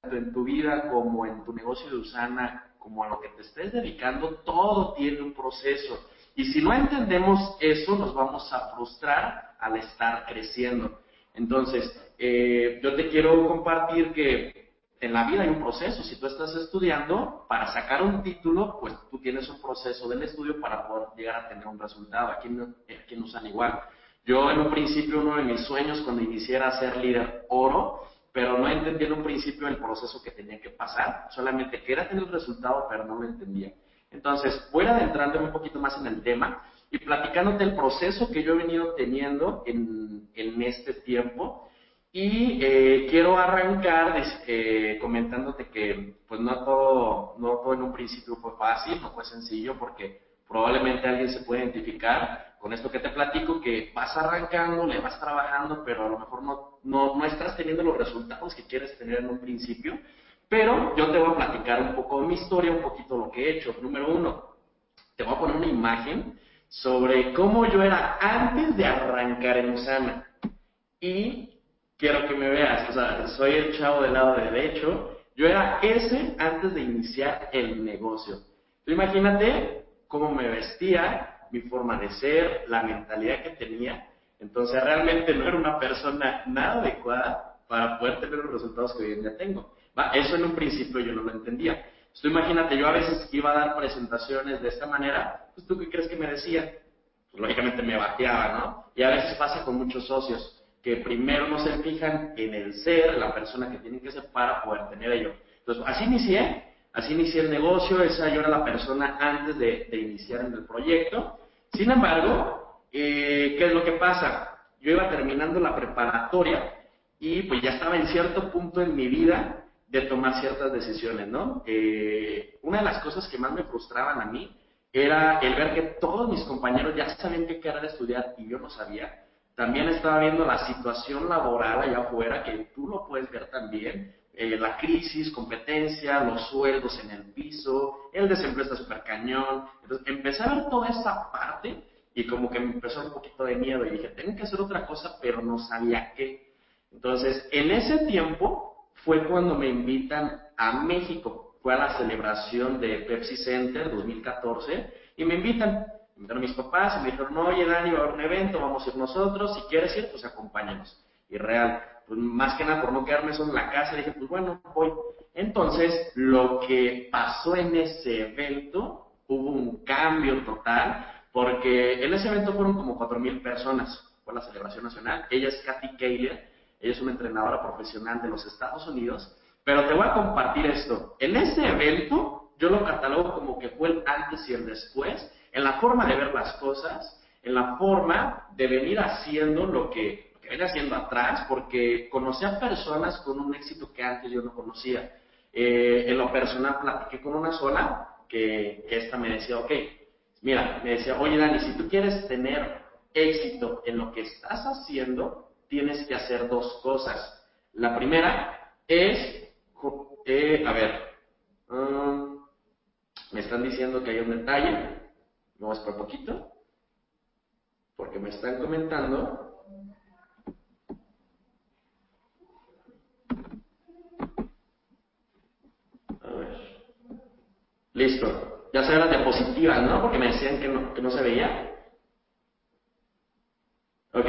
tanto en tu vida como en tu negocio de Usana, como a lo que te estés dedicando, todo tiene un proceso. Y si no entendemos eso, nos vamos a frustrar al estar creciendo. Entonces, eh, yo te quiero compartir que en la vida hay un proceso. Si tú estás estudiando, para sacar un título, pues tú tienes un proceso del estudio para poder llegar a tener un resultado. Aquí, aquí no usan igual. Yo en un principio, uno de mis sueños cuando iniciara a ser líder oro, pero no entendía en un principio el proceso que tenía que pasar, solamente quería tener el resultado, pero no lo entendía. Entonces, voy adentrando un poquito más en el tema y platicándote el proceso que yo he venido teniendo en, en este tiempo. Y eh, quiero arrancar eh, comentándote que pues no todo, no todo en un principio fue fácil, no fue sencillo, porque probablemente alguien se puede identificar con esto que te platico, que vas arrancando, le vas trabajando, pero a lo mejor no, no, no estás teniendo los resultados que quieres tener en un principio. Pero yo te voy a platicar un poco de mi historia, un poquito lo que he hecho. Número uno, te voy a poner una imagen sobre cómo yo era antes de arrancar en Usana. Y quiero que me veas, o sea, soy el chavo del lado derecho, yo era ese antes de iniciar el negocio. Imagínate cómo me vestía, mi forma de ser, la mentalidad que tenía. Entonces realmente no era una persona nada adecuada para poder tener los resultados que hoy en día tengo. Eso en un principio yo no lo entendía. Imagínate, yo a veces iba a dar presentaciones de esta manera, pues tú qué crees que me decía? Pues lógicamente me bateaba, ¿no? Y a veces pasa con muchos socios, que primero no se fijan en el ser, la persona que tienen que ser para poder tener ello. Entonces, así inicié, así inicié el negocio, esa yo era la persona antes de, de iniciar en el proyecto. Sin embargo, eh, ¿qué es lo que pasa? Yo iba terminando la preparatoria y pues ya estaba en cierto punto en mi vida de tomar ciertas decisiones, ¿no? Eh, una de las cosas que más me frustraban a mí era el ver que todos mis compañeros ya sabían qué querer estudiar y yo no sabía. También estaba viendo la situación laboral allá afuera, que tú lo puedes ver también, eh, la crisis, competencia, los sueldos en el piso, el desempleo está súper cañón. Entonces empecé a ver toda esa parte y como que me empezó un poquito de miedo y dije, tengo que hacer otra cosa, pero no sabía qué. Entonces, en ese tiempo fue cuando me invitan a México. Fue a la celebración de Pepsi Center 2014 y me invitan. Me invitaron mis papás y me dijeron, no, oye Dani, va a haber un evento, vamos a ir nosotros, si quieres ir, pues acompáñanos. Y real, pues más que nada por no quedarme solo en la casa, dije, pues bueno, voy. Entonces, lo que pasó en ese evento, hubo un cambio total, porque en ese evento fueron como 4.000 personas, fue la celebración nacional. Ella es Kathy Kayler, ella es una entrenadora profesional de los Estados Unidos, pero te voy a compartir esto. En ese evento, yo lo catalogo como que fue el antes y el después, en la forma de ver las cosas, en la forma de venir haciendo lo que venía haciendo atrás porque conocí a personas con un éxito que antes yo no conocía. Eh, en lo personal platiqué con una sola que, que esta me decía, ok, mira, me decía, oye Dani, si tú quieres tener éxito en lo que estás haciendo, tienes que hacer dos cosas. La primera es, eh, a ver, um, me están diciendo que hay un detalle, vamos por poquito, porque me están comentando Listo. Ya se las diapositivas, ¿no? Porque me decían que no, que no se veía. Ok.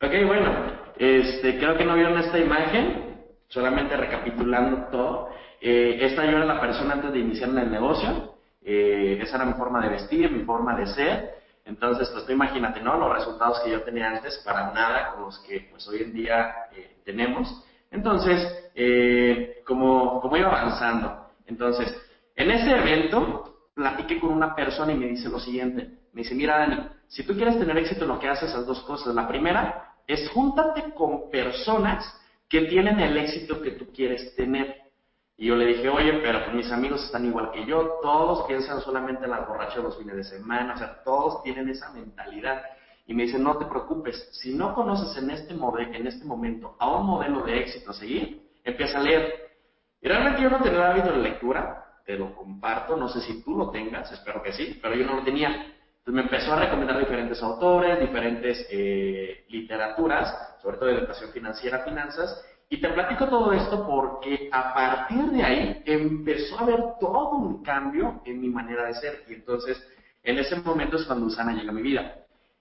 Ok, bueno. Este, creo que no vieron esta imagen. Solamente recapitulando todo. Eh, esta yo era la persona antes de iniciar en el negocio. Eh, esa era mi forma de vestir, mi forma de ser. Entonces, pues tú imagínate, ¿no? Los resultados que yo tenía antes para nada con los que pues hoy en día eh, tenemos. Entonces, como, como iba avanzando, entonces, en ese evento, platiqué con una persona y me dice lo siguiente. Me dice, mira Dani, si tú quieres tener éxito en lo que haces, esas dos cosas. La primera es júntate con personas que tienen el éxito que tú quieres tener. Y yo le dije, oye, pero pues mis amigos están igual que yo, todos piensan solamente en las borrachas los fines de semana, o sea, todos tienen esa mentalidad. Y me dice, no te preocupes, si no conoces en este, en este momento a un modelo de éxito a seguir, empieza a leer. Y realmente yo no tenía hábito de lectura, te lo comparto, no sé si tú lo tengas, espero que sí, pero yo no lo tenía. Entonces me empezó a recomendar diferentes autores, diferentes eh, literaturas, sobre todo de educación financiera, finanzas, Y te platico todo esto porque a partir de ahí empezó a haber todo un cambio en mi manera de ser. Y entonces, en ese momento es cuando Usana llega a mi vida.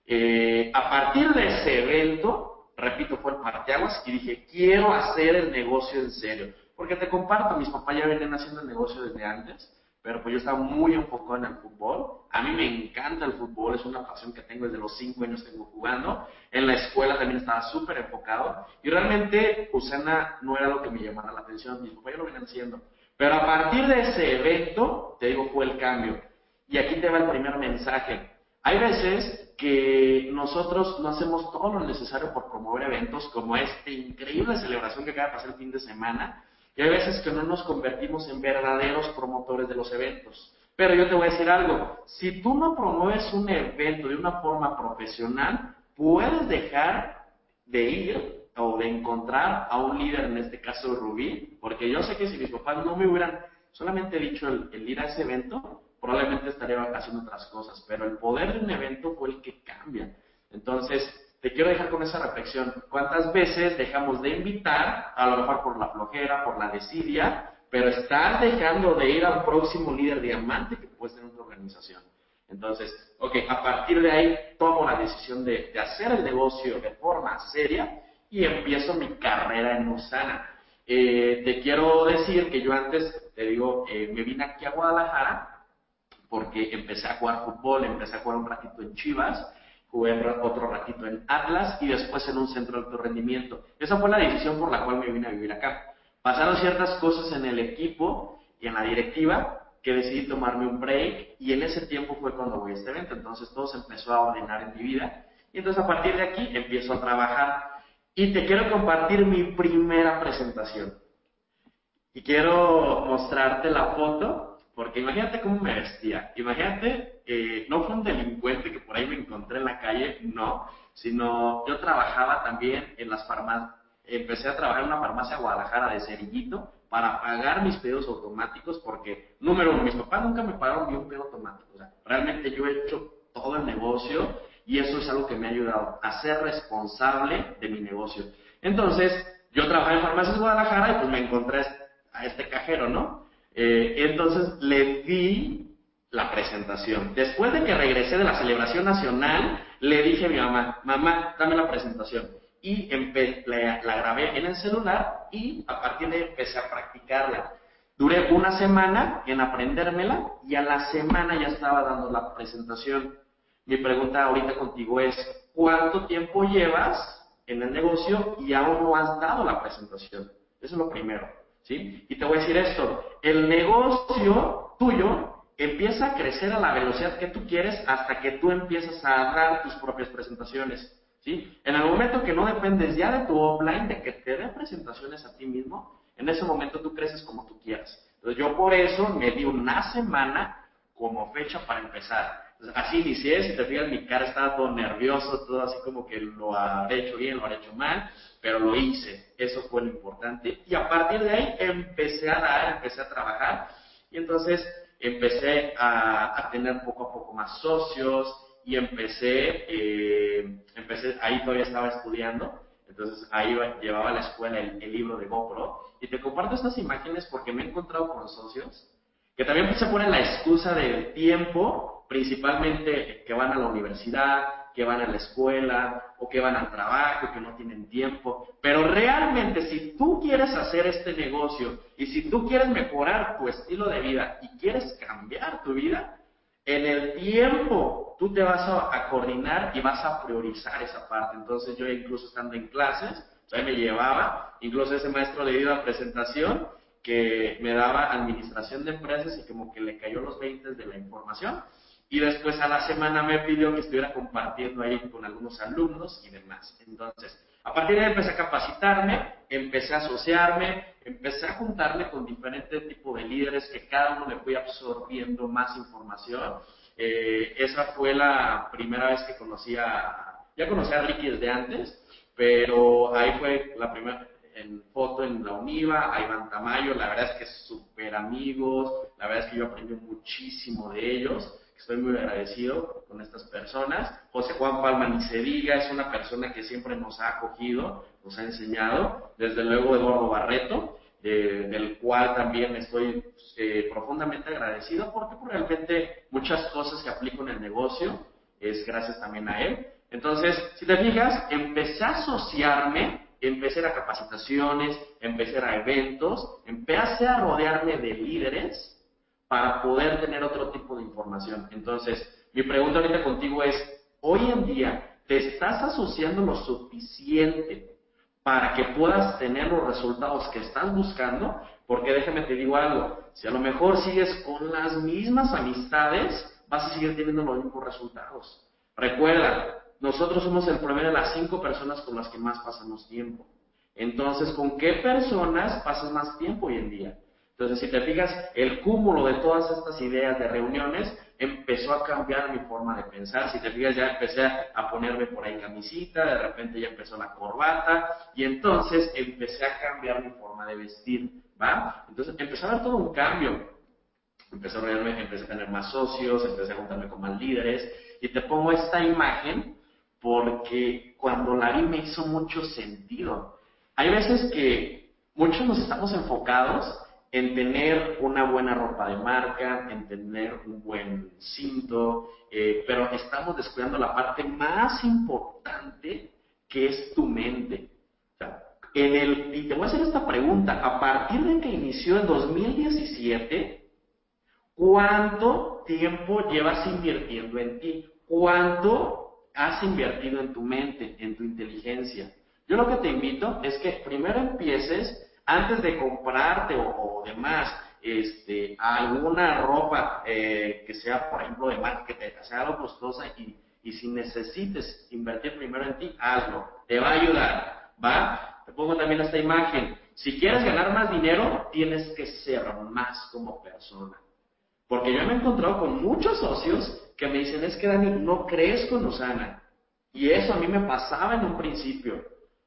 Eh, a partir de ese evento, repito, fue el parteaguas y dije, quiero hacer el negocio en serio. Porque te comparto, mis papás ya venían haciendo el negocio desde antes pero pues yo estaba muy enfocado en el fútbol. A mí me encanta el fútbol, es una pasión que tengo desde los cinco años tengo jugando. En la escuela también estaba súper enfocado y realmente Usana no era lo que me llamara la atención, mis papás ya lo venían haciendo. Pero a partir de ese evento, te digo, fue el cambio. Y aquí te va el primer mensaje. Hay veces que nosotros no hacemos todo lo necesario por promover eventos como esta increíble celebración que acaba de pasar el fin de semana, y hay veces que no nos convertimos en verdaderos promotores de los eventos. Pero yo te voy a decir algo, si tú no promueves un evento de una forma profesional, puedes dejar de ir o de encontrar a un líder, en este caso Rubí, porque yo sé que si mis papás no me hubieran solamente dicho el, el ir a ese evento, probablemente estaría haciendo otras cosas, pero el poder de un evento fue el que cambia. Entonces, te quiero dejar con esa reflexión. ¿Cuántas veces dejamos de invitar, a lo mejor por la flojera, por la desidia, pero estás dejando de ir a un próximo líder diamante que puedes tener en tu organización? Entonces, ok, a partir de ahí tomo la decisión de, hacer el negocio de forma seria y empiezo mi carrera en Usana. Eh, te quiero decir que yo antes, te digo, eh, me vine aquí a Guadalajara porque empecé a jugar fútbol, empecé a jugar un ratito en Chivas, jugué otro ratito en Atlas y después en un centro de alto rendimiento. Esa fue la decisión por la cual me vine a vivir acá. Pasaron ciertas cosas en el equipo y en la directiva que decidí tomarme un break y en ese tiempo fue cuando voy a este evento. Entonces todo se empezó a ordenar en mi vida y entonces a partir de aquí empiezo a trabajar y te quiero compartir mi primera presentación. Y quiero mostrarte la foto porque imagínate cómo me vestía. Imagínate, que no fue un delincuente que por ahí me encontré en la calle, no, sino yo trabajaba también en las farmacias. Empecé a trabajar en una farmacia Guadalajara de cerillito para pagar mis pedidos automáticos porque, número uno, mis papás nunca me pagaron ni un pedido automático. O sea, realmente yo he hecho todo el negocio y eso es algo que me ha ayudado a ser responsable de mi negocio. Entonces, yo trabajaba en farmacias Guadalajara y pues me encontré a este cajero, ¿no? Eh, entonces le di la presentación. Después de que regresé de la celebración nacional, le dije a mi mamá, mamá, dame la presentación. Y la, la, grabé en el celular y a partir de ahí empecé a practicarla. Duré una semana en aprendérmela y a la semana ya estaba dando la presentación. Mi pregunta ahorita contigo es, ¿cuánto tiempo llevas en el negocio y aún no has dado la presentación? Eso es lo primero. Y te voy a decir esto, el negocio tuyo empieza a crecer a la velocidad que tú quieres hasta que tú empiezas a dar tus propias presentaciones, ¿sí? En el momento que no dependes ya de tu offline, de que te den presentaciones a ti mismo, en ese momento tú creces como tú quieras. Entonces yo por eso me di una semana como fecha para empezar. Así inicié, si te fijas mi cara estaba todo nervioso, todo así como que lo haré hecho bien, lo haré hecho mal, pero lo hice, eso fue lo importante. Y a partir de ahí empecé a dar, empecé a trabajar. Y entonces empecé a, tener poco a poco más socios y empecé, eh, empecé, ahí todavía estaba estudiando, entonces ahí llevaba a la escuela el, libro de GoPro. Y te comparto estas imágenes porque me he encontrado con socios que también se ponen la excusa del tiempo, principalmente que van a la universidad, que van a la escuela o que van al trabajo, que no tienen tiempo. Pero realmente si tú quieres hacer este negocio y si tú quieres mejorar tu estilo de vida y quieres cambiar tu vida, en el tiempo tú te vas a, coordinar y vas a priorizar esa parte. Entonces yo incluso estando en clases, ahí me llevaba, incluso ese maestro le dio la presentación que me daba administración de empresas y como que le cayó los 20 de la información y después a la semana me pidió que estuviera compartiendo ahí con algunos alumnos y demás. Entonces, a partir de ahí empecé a capacitarme, empecé a asociarme, empecé a juntarme con diferentes tipos de líderes que cada uno le fui absorbiendo más información. Eh, esa fue la primera vez que conocí a, ya conocí a Ricky desde antes, pero ahí fue la primera en foto en la UNIVA, a Iván Tamayo, la verdad es que súper amigos, la verdad es que yo aprendí muchísimo de ellos Estoy muy agradecido con estas personas. José Juan Palma ni se diga, es una persona que siempre nos ha acogido, nos ha enseñado, desde luego Eduardo Barreto, del cual también estoy eh, profundamente agradecido porque realmente muchas cosas que aplico en el negocio es gracias también a él. Entonces, si te fijas, empecé a asociarme, empecé a capacitaciones, empecé a eventos, empecé a rodearme de líderes para poder tener otro tipo de información. Entonces, mi pregunta ahorita contigo es, hoy en día, ¿te estás asociando lo suficiente para que puedas tener los resultados que estás buscando? Porque déjame te digo algo, si a lo mejor sigues con las mismas amistades, vas a seguir teniendo los mismos resultados. Recuerda, nosotros somos el promedio de las cinco personas con las que más pasamos tiempo. Entonces, ¿con qué personas pasas más tiempo hoy en día? Entonces, si te fijas, el cúmulo de todas estas ideas de reuniones empezó a cambiar mi forma de pensar. Si te fijas, ya empecé a ponerme por ahí camisita, de repente ya empezó la corbata, y entonces empecé a cambiar mi forma de vestir, ¿va? Entonces, empezó a haber todo un cambio. Empecé a, empecé a tener más socios, empecé a juntarme con más líderes, y te pongo esta imagen porque cuando la vi me hizo mucho sentido. Hay veces que muchos nos estamos enfocados en tener una buena ropa de marca, en tener un buen cinto, eh, pero estamos descuidando la parte más importante que es tu mente. en el, y te voy a hacer esta pregunta, a partir de que inició en 2017, ¿cuánto tiempo llevas invirtiendo en ti? ¿Cuánto has invertido en tu mente, en tu inteligencia? Yo lo que te invito es que primero empieces antes de comprarte o, demás este, alguna ropa eh, que sea, por ejemplo, de marca, que sea algo costosa y, si necesites invertir primero en ti, hazlo. Te va a ayudar, ¿va? Te pongo también esta imagen. Si quieres ganar más dinero, tienes que ser más como persona. Porque yo me he encontrado con muchos socios que me dicen, es que Dani, no crees con Usana. Y eso a mí me pasaba en un principio.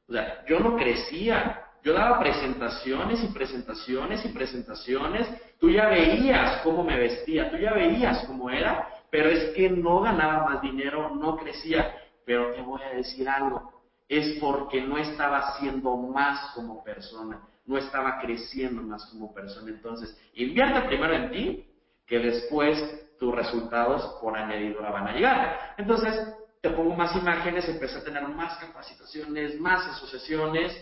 O sea, yo no crecía, yo daba presentaciones y presentaciones y presentaciones. Tú ya veías cómo me vestía, tú ya veías cómo era, pero es que no ganaba más dinero, no crecía. Pero te voy a decir algo, es porque no estaba haciendo más como persona, no estaba creciendo más como persona. Entonces, invierte primero en ti, que después tus resultados por añadidura van a llegar. Entonces, te pongo más imágenes, empecé a tener más capacitaciones, más asociaciones,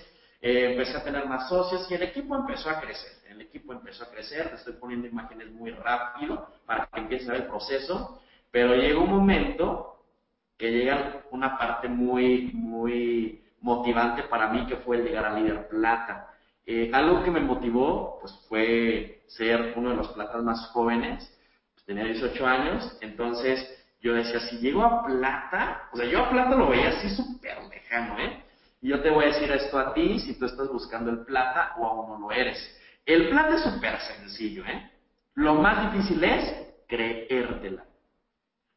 eh, empecé a tener más socios y el equipo empezó a crecer. El equipo empezó a crecer, te estoy poniendo imágenes muy rápido para que empiece a ver el proceso, pero llegó un momento que llega una parte muy, muy motivante para mí que fue el llegar a líder plata. Eh, algo que me motivó pues fue ser uno de los platas más jóvenes, pues, tenía 18 años, entonces yo decía, si llego a plata, o sea, yo a plata lo veía así súper lejano, ¿eh? Y yo te voy a decir esto a ti si tú estás buscando el plata o aún no lo eres. El plata es súper sencillo, ¿eh? Lo más difícil es creértela.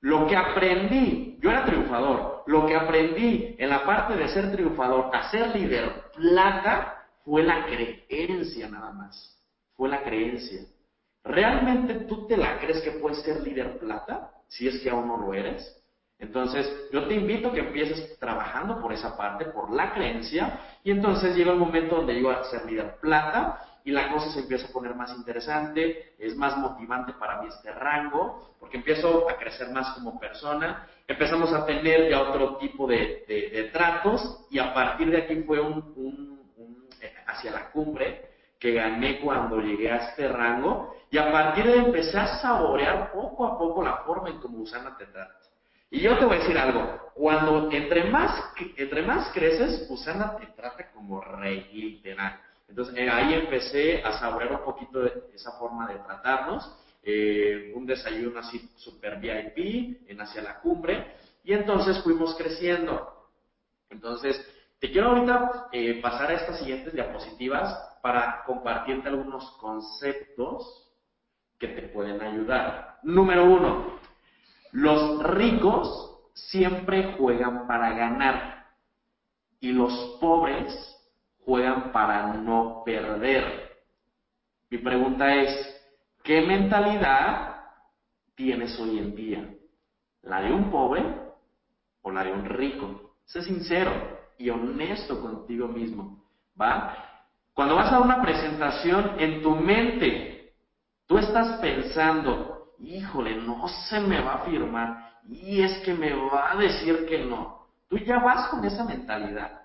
Lo que aprendí, yo era triunfador, lo que aprendí en la parte de ser triunfador a ser líder plata fue la creencia nada más. Fue la creencia. ¿Realmente tú te la crees que puedes ser líder plata si es que aún no lo eres? Entonces, yo te invito a que empieces trabajando por esa parte, por la creencia, y entonces llega el momento donde yo a ser líder plata y la cosa se empieza a poner más interesante, es más motivante para mí este rango, porque empiezo a crecer más como persona, empezamos a tener ya otro tipo de, tratos y a partir de aquí fue un, eh, hacia la cumbre que gané cuando llegué a este rango y a partir de empezar a saborear poco a poco la forma en cómo Usana te trata. Y yo te voy a decir algo, cuando entre más, entre más creces, Usana te trata como rey, literal. Entonces eh, ahí empecé a saborear un poquito de esa forma de tratarnos, eh, un desayuno así super VIP, en hacia la cumbre, y entonces fuimos creciendo. Entonces, te quiero ahorita eh, pasar a estas siguientes diapositivas para compartirte algunos conceptos que te pueden ayudar. Número uno, los ricos siempre juegan para ganar y los pobres juegan para no perder. Mi pregunta es, ¿qué mentalidad tienes hoy en día? ¿La de un pobre o la de un rico? Sé sincero. y honesto contigo mismo, ¿va? Cuando vas a una presentación en tu mente, tú estás pensando, híjole, no se me va a firmar, y es que me va a decir que no. Tú ya vas con esa mentalidad.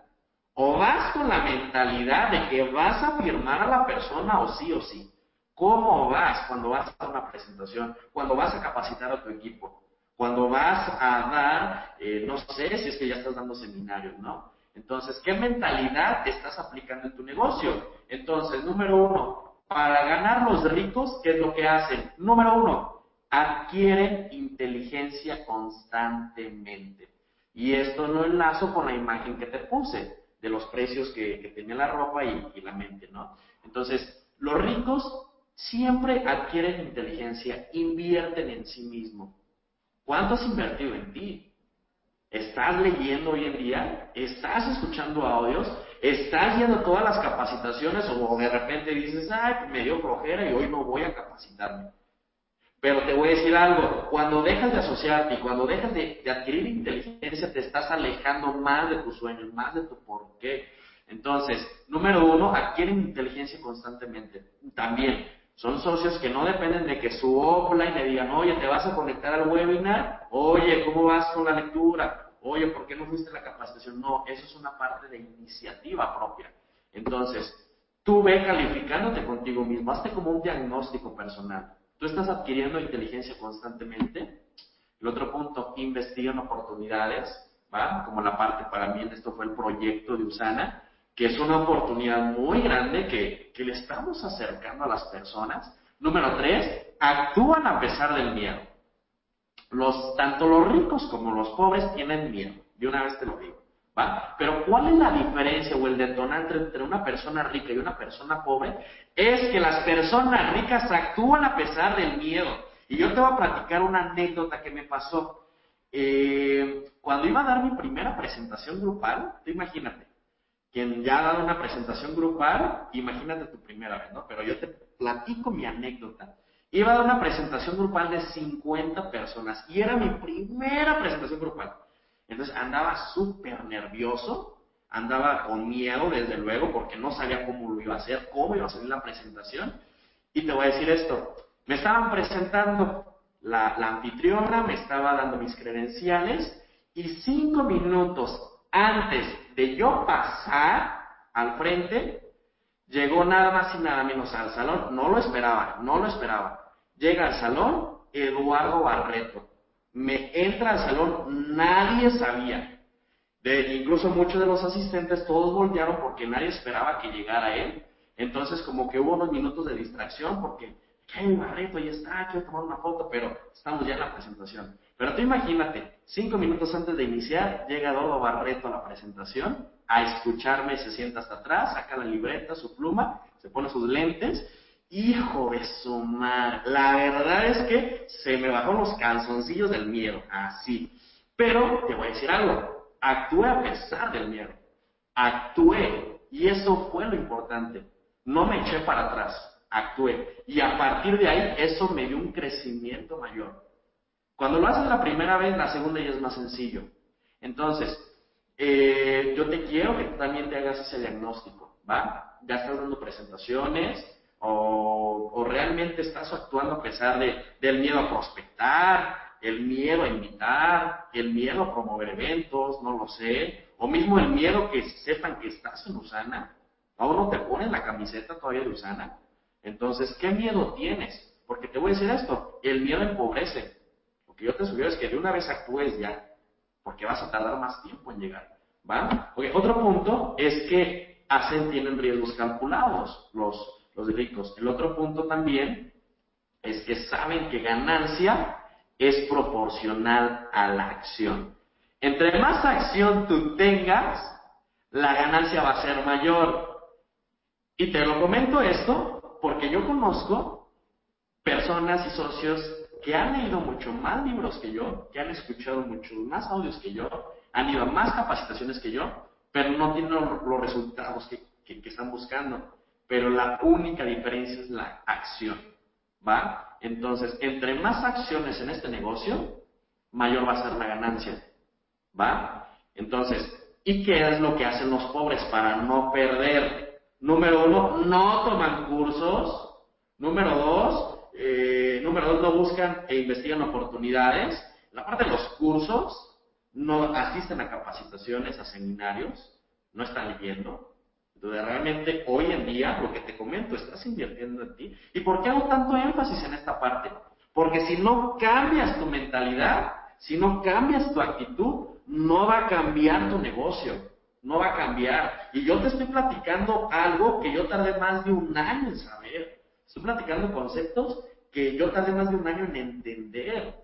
O vas con la mentalidad de que vas a firmar a la persona o sí o sí. ¿Cómo vas cuando vas a una presentación? Cuando vas a capacitar a tu equipo. Cuando vas a dar, eh, no sé si es que ya estás dando seminarios, ¿no? Entonces, ¿qué mentalidad estás aplicando en tu negocio? Entonces, número uno, para ganar los ricos, ¿qué es lo que hacen? Número uno, adquieren inteligencia constantemente. Y esto lo enlazo con la imagen que te puse de los precios que, tenía la ropa y, la mente, ¿no? Entonces, los ricos siempre adquieren inteligencia, invierten en sí mismo. ¿Cuánto has invertido en ti? ¿Estás leyendo hoy en día? ¿Estás escuchando audios? ¿Estás yendo todas las capacitaciones o de repente dices, ay, pues me dio flojera y hoy no voy a capacitarme? Pero te voy a decir algo, cuando dejas de asociarte y cuando dejas de, adquirir inteligencia, te estás alejando más de tus sueños, más de tu porqué. Entonces, número uno, adquieren inteligencia constantemente. También, son socios que no dependen de que su offline le digan, oye, te vas a conectar al webinar, oye, ¿cómo vas con la lectura? Oye, ¿por qué no fuiste a la capacitación? No, eso es una parte de iniciativa propia. Entonces, tú ve calificándote contigo mismo, hazte como un diagnóstico personal. Tú estás adquiriendo inteligencia constantemente. El otro punto, investigan oportunidades, ¿va? Como la parte para mí, esto fue el proyecto de Usana, que es una oportunidad muy grande que, que le estamos acercando a las personas. Número tres, actúan a pesar del miedo. Los, tanto los ricos como los pobres tienen miedo. De una vez te lo digo. Pero ¿cuál es la diferencia o el detonante entre una persona rica y una persona pobre? Es que las personas ricas actúan a pesar del miedo. Y yo te voy a platicar una anécdota que me pasó. Eh, cuando iba a dar mi primera presentación grupal, tú imagínate, quien ya ha dado una presentación grupal, imagínate tu primera vez, ¿no? Pero yo te platico mi anécdota. Iba a dar una presentación grupal de 50 personas y era mi primera presentación grupal. Entonces andaba súper nervioso, andaba con miedo, desde luego, porque no sabía cómo lo iba a hacer, cómo iba a salir la presentación. Y te voy a decir esto, me estaban presentando la, anfitriona, me estaba dando mis credenciales y cinco minutos antes de yo pasar al frente, llegó nada más y nada menos al salón, no lo esperaba, no lo esperaba. Llega al salón Eduardo Barreto me entra al salón, nadie sabía. De, incluso muchos de los asistentes, todos voltearon porque nadie esperaba que llegara él. Entonces, como que hubo unos minutos de distracción porque, ¿qué Barreto? Ya está, quiero tomar una foto, pero estamos ya en la presentación. Pero tú imagínate, cinco minutos antes de iniciar, llega Eduardo Barreto a la presentación, a escucharme, se sienta hasta atrás, saca la libreta, su pluma, se pone sus lentes Hijo de su madre. La verdad es que se me bajó los calzoncillos del miedo, así. Pero te voy a decir algo, actué a pesar del miedo. Actué. Y eso fue lo importante. No me eché para atrás, actué. Y a partir de ahí, eso me dio un crecimiento mayor. Cuando lo haces la primera vez, la segunda ya es más sencillo. Entonces, eh, yo te quiero que también te hagas ese diagnóstico, ¿va? Ya estás dando presentaciones, o, realmente estás actuando a pesar de, del miedo a prospectar, el miedo a invitar, el miedo a promover eventos, no lo sé, o mismo el miedo que sepan que estás en Usana, aún no te pones la camiseta todavía de Usana. Entonces, ¿qué miedo tienes? Porque te voy a decir esto, el miedo empobrece. Lo que yo te sugiero es que de una vez actúes ya, porque vas a tardar más tiempo en llegar. ¿Va? otro punto es que hacen, tienen riesgos calculados los, los ricos. El otro punto también es que saben que ganancia es proporcional a la acción. Entre más acción tú tengas, la ganancia va a ser mayor. Y te lo comento esto porque yo conozco personas y socios que han leído mucho más libros que yo, que han escuchado muchos más audios que yo, han ido a más capacitaciones que yo, pero no tienen los, resultados que están buscando pero la única diferencia es la acción, ¿va? Entonces, entre más acciones en este negocio, mayor va a ser la ganancia, ¿va? Entonces, ¿Y qué es lo que hacen los pobres para no perder? Número uno, no toman cursos. Número dos, eh, número dos, no buscan e investigan oportunidades. La parte de los cursos, no asisten a capacitaciones, a seminarios, no están leyendo. Entonces, realmente hoy en día, lo que te comento, estás invirtiendo en ti. ¿Y por qué hago tanto énfasis en esta parte? Porque si no cambias tu mentalidad, si no cambias tu actitud, no va a cambiar tu negocio, no va a cambiar. Y yo te estoy platicando algo que yo tardé más de un año en saber. Estoy platicando conceptos que yo tardé más de un año en entender.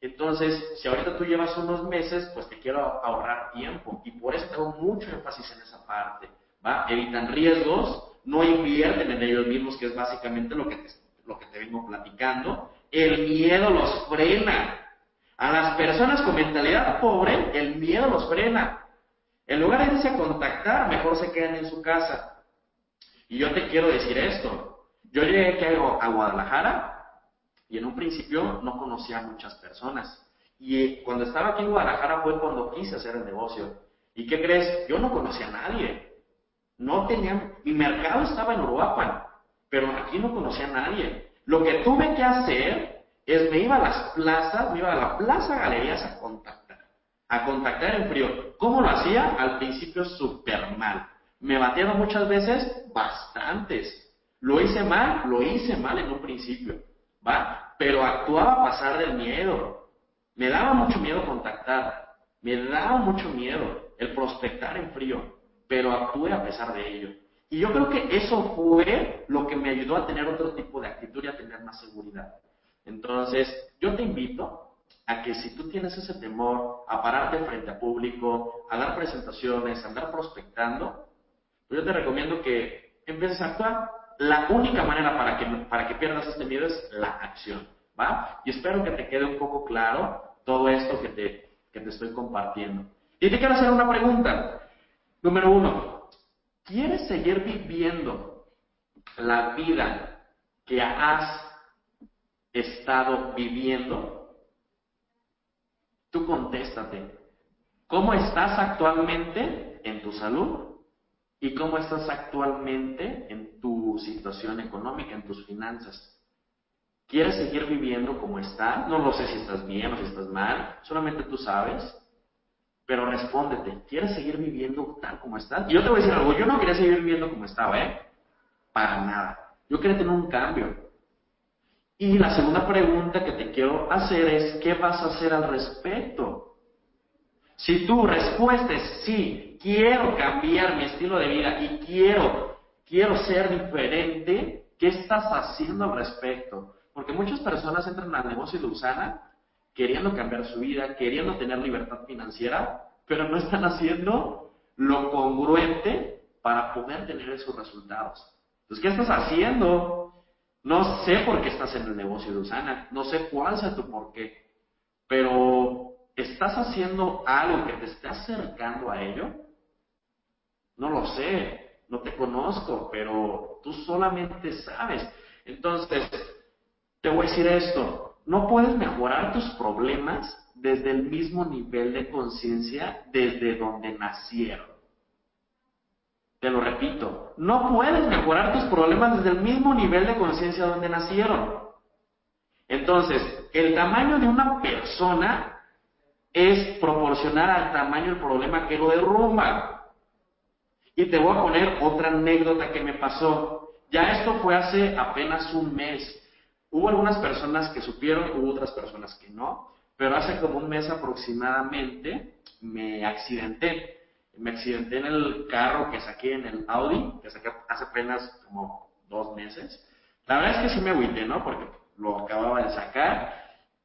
Entonces, si ahorita tú llevas unos meses, pues te quiero ahorrar tiempo. Y por eso tengo mucho énfasis en esa parte. ¿Va? Evitan riesgos, no invierten en ellos mismos, que es básicamente lo que te, lo que te vengo platicando. El miedo los frena. A las personas con mentalidad pobre, el miedo los frena. En lugar de irse a contactar, mejor se quedan en su casa. Y yo te quiero decir esto. Yo llegué aquí a Guadalajara y en un principio no conocía a muchas personas. Y cuando estaba aquí en Guadalajara fue cuando quise hacer el negocio. ¿Y qué crees? Yo no conocía a nadie. No tenía, mi mercado estaba en Uruapan, pero aquí no conocía a nadie. Lo que tuve que hacer es me iba a las plazas, me iba a la plaza galerías a contactar, a contactar en frío. ¿Cómo lo hacía? Al principio súper mal. Me batearon muchas veces, bastantes. Lo hice mal, lo hice mal en un principio, ¿va? Pero actuaba a pasar del miedo. Me daba mucho miedo contactar, me daba mucho miedo el prospectar en frío, pero actué a pesar de ello. Y yo creo que eso fue lo que me ayudó a tener otro tipo de actitud y a tener más seguridad. Entonces, yo te invito a que si tú tienes ese temor a pararte frente a público, a dar presentaciones, a andar prospectando, pues yo te recomiendo que empieces a actuar. La única manera para que, para que pierdas este miedo es la acción, ¿va? Y espero que te quede un poco claro todo esto que te, que te estoy compartiendo. Y te quiero hacer una pregunta. Número uno, ¿quieres seguir viviendo la vida que has estado viviendo? Tú contéstate. ¿Cómo estás actualmente en tu salud? ¿Y cómo estás actualmente en tu situación económica, en tus finanzas? ¿Quieres seguir viviendo como estás? No lo sé si estás bien o si estás mal, solamente tú sabes. Pero respóndete, ¿quieres seguir viviendo tal como estás? Y yo te voy a decir algo, yo no quería seguir viviendo como estaba, ¿eh? Para nada. Yo quería tener un cambio. Y la segunda pregunta que te quiero hacer es, ¿qué vas a hacer al respecto? Si tu respuesta es sí, quiero cambiar mi estilo de vida y quiero, quiero ser diferente, ¿qué estás haciendo al respecto? Porque muchas personas entran al negocio de Usana queriendo cambiar su vida, queriendo tener libertad financiera, pero no están haciendo lo congruente para poder tener esos resultados. Entonces, ¿qué estás haciendo? No sé por qué estás en el negocio de Usana, no sé cuál sea tu por qué, pero ¿estás haciendo algo que te esté acercando a ello? No lo sé, no te conozco, pero tú solamente sabes. Entonces, te voy a decir esto, no puedes mejorar tus problemas desde el mismo nivel de conciencia desde donde nacieron. Te lo repito, no puedes mejorar tus problemas desde el mismo nivel de conciencia donde nacieron. Entonces, el tamaño de una persona es proporcional al tamaño del problema que lo derrumba. Y te voy a poner otra anécdota que me pasó. Ya esto fue hace apenas un mes. Hubo algunas personas que supieron, hubo otras personas que no, pero hace como un mes aproximadamente me accidenté me accidenté en el carro que saqué en el Audi, que saqué hace apenas como dos meses. La verdad es que sí me agüité, ¿no? Porque lo acababa de sacar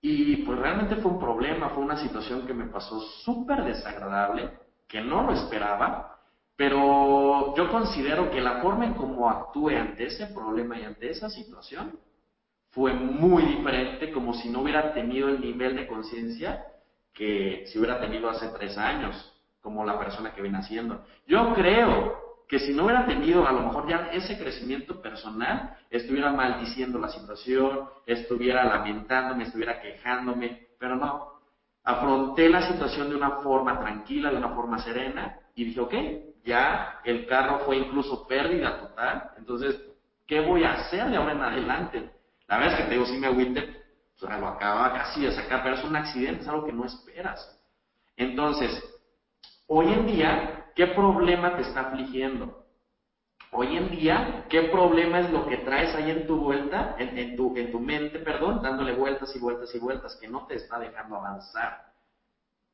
y pues realmente fue un problema, fue una situación que me pasó súper desagradable, que no lo esperaba, pero yo considero que la forma en cómo actué ante ese problema y ante esa situación fue muy diferente, como si no hubiera tenido el nivel de conciencia que si hubiera tenido hace tres años como la persona que viene haciendo. Yo creo que si no hubiera tenido a lo mejor ya ese crecimiento personal, estuviera maldiciendo la situación, estuviera lamentándome, estuviera quejándome, pero no. afronté la situación de una forma tranquila, de una forma serena, y dije, ok, ya el carro fue incluso pérdida total, entonces, ¿qué voy a hacer de ahora en adelante? La verdad es que te digo, sí me agüite, o lo acababa casi de sacar, pero es un accidente, es algo que no esperas. Entonces, hoy en día, ¿qué problema te está afligiendo? Hoy en día, ¿qué problema es lo que traes ahí en tu vuelta, en, tu, en tu mente, perdón, dándole vueltas y vueltas y vueltas, que no te está dejando avanzar?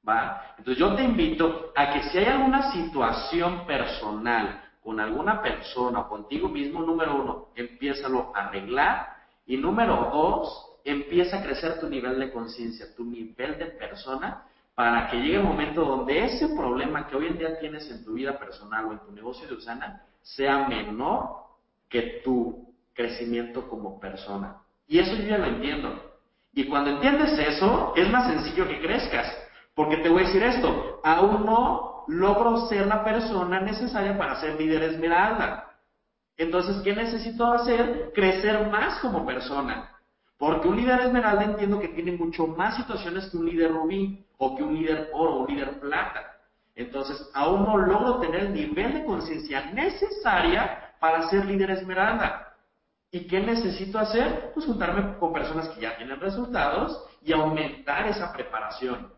¿Va? Entonces yo te invito a que si hay alguna situación personal con alguna persona o contigo mismo, número uno, empiézalo a arreglar. Y número dos, empieza a crecer tu nivel de conciencia, tu nivel de persona, para que llegue el momento donde ese problema que hoy en día tienes en tu vida personal o en tu negocio de Usana sea menor que tu crecimiento como persona. Y eso yo ya lo entiendo. Y cuando entiendes eso, es más sencillo que crezcas. Porque te voy a decir esto, aún no logro ser la persona necesaria para ser líder esmeralda. Entonces, ¿qué necesito hacer? Crecer más como persona. Porque un líder esmeralda entiendo que tiene mucho más situaciones que un líder rubí, o que un líder oro, un líder plata. Entonces, aún no logro tener el nivel de conciencia necesaria para ser líder esmeralda. ¿Y qué necesito hacer? Pues juntarme con personas que ya tienen resultados y aumentar esa preparación.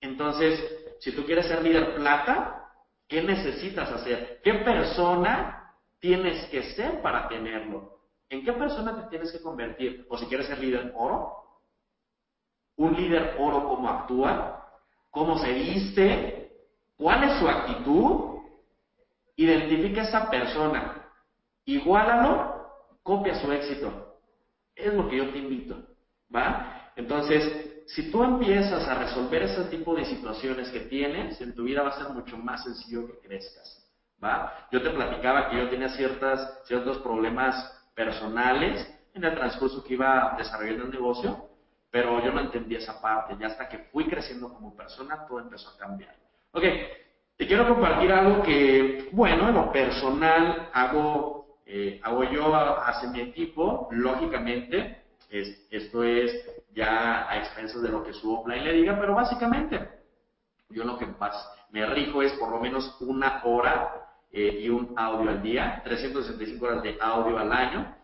Entonces, si tú quieres ser líder plata, ¿qué necesitas hacer? ¿Qué persona tienes que ser para tenerlo? ¿En qué persona te tienes que convertir? O si quieres ser líder oro, un líder oro cómo actúa, cómo se viste, cuál es su actitud, identifica a esa persona, igualalo, copia su éxito. Es lo que yo te invito, ¿va? Entonces, si tú empiezas a resolver ese tipo de situaciones que tienes, en tu vida va a ser mucho más sencillo que crezcas, Yo te platicaba que yo tenía ciertas, ciertos problemas personales en el transcurso que iba desarrollando el negocio, pero yo no entendía esa parte. Ya hasta que fui creciendo como persona, todo empezó a cambiar. Ok, te quiero compartir algo que, bueno, en lo personal hago, eh, hago yo hacia mi equipo, lógicamente, es, esto es ya a expensas de lo que su offline le diga, pero básicamente, yo lo que me rijo es por lo menos una hora eh, y un audio al día, 365 horas de audio al año,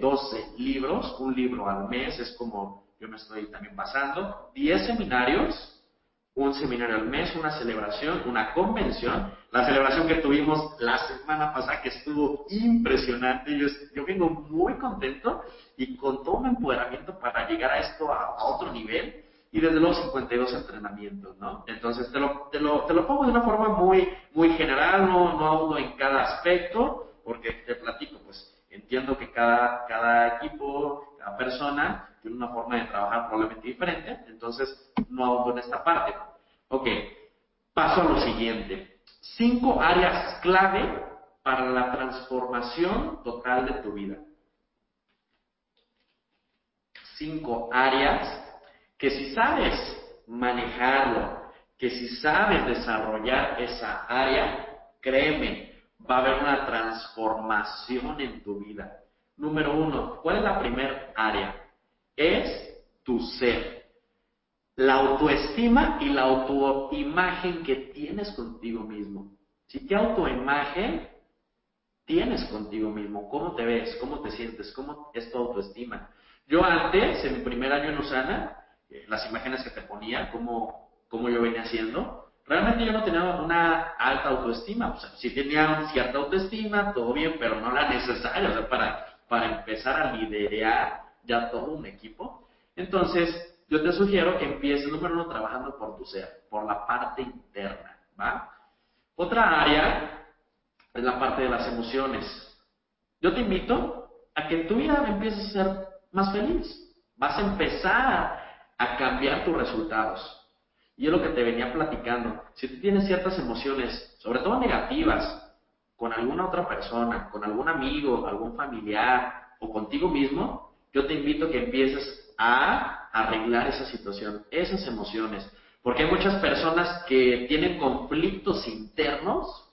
12 eh, libros, un libro al mes, es como yo me estoy también basando, 10 seminarios, un seminario al mes, una celebración, una convención. La celebración que tuvimos la semana pasada, que estuvo impresionante, yo, yo vengo muy contento y con todo un empoderamiento para llegar a esto a, otro nivel. Y desde los 52 entrenamientos, ¿no? Entonces te lo, te lo, te lo pongo de una forma muy, muy general, no, no en cada aspecto, porque te platico, pues entiendo que cada, cada equipo, cada persona tiene una forma de trabajar probablemente diferente, entonces no hago en esta parte. Ok, paso a lo siguiente. Cinco áreas clave para la transformación total de tu vida. Cinco áreas que si sabes manejarlo, que si sabes desarrollar esa área, créeme, va a haber una transformación en tu vida. Número uno, ¿cuál es la primera área? es tu ser. La autoestima y la autoimagen que tienes contigo mismo. Si ¿Qué autoimagen tienes contigo mismo? ¿Cómo te ves? ¿Cómo te sientes? ¿Cómo es tu autoestima? Yo antes, en mi primer año en Usana, eh, las imágenes que te ponía, cómo, cómo yo venía haciendo, realmente yo no tenía una alta autoestima. O sea, sí tenía cierta autoestima, todo bien, pero no la necesaria. O sea, para, para empezar a liderar ya todo un equipo. Entonces, yo te sugiero que empieces, número uno, trabajando por tu ser, por la parte interna, ¿va? Otra área es la parte de las emociones. Yo te invito a que en tu vida empieces a ser más feliz. Vas a empezar a cambiar tus resultados. Y es lo que te venía platicando. Si tú tienes ciertas emociones, sobre todo negativas, con alguna otra persona, con algún amigo, algún familiar o contigo mismo, yo te invito a que empieces a arreglar esa situación, esas emociones. Porque hay muchas personas que tienen conflictos internos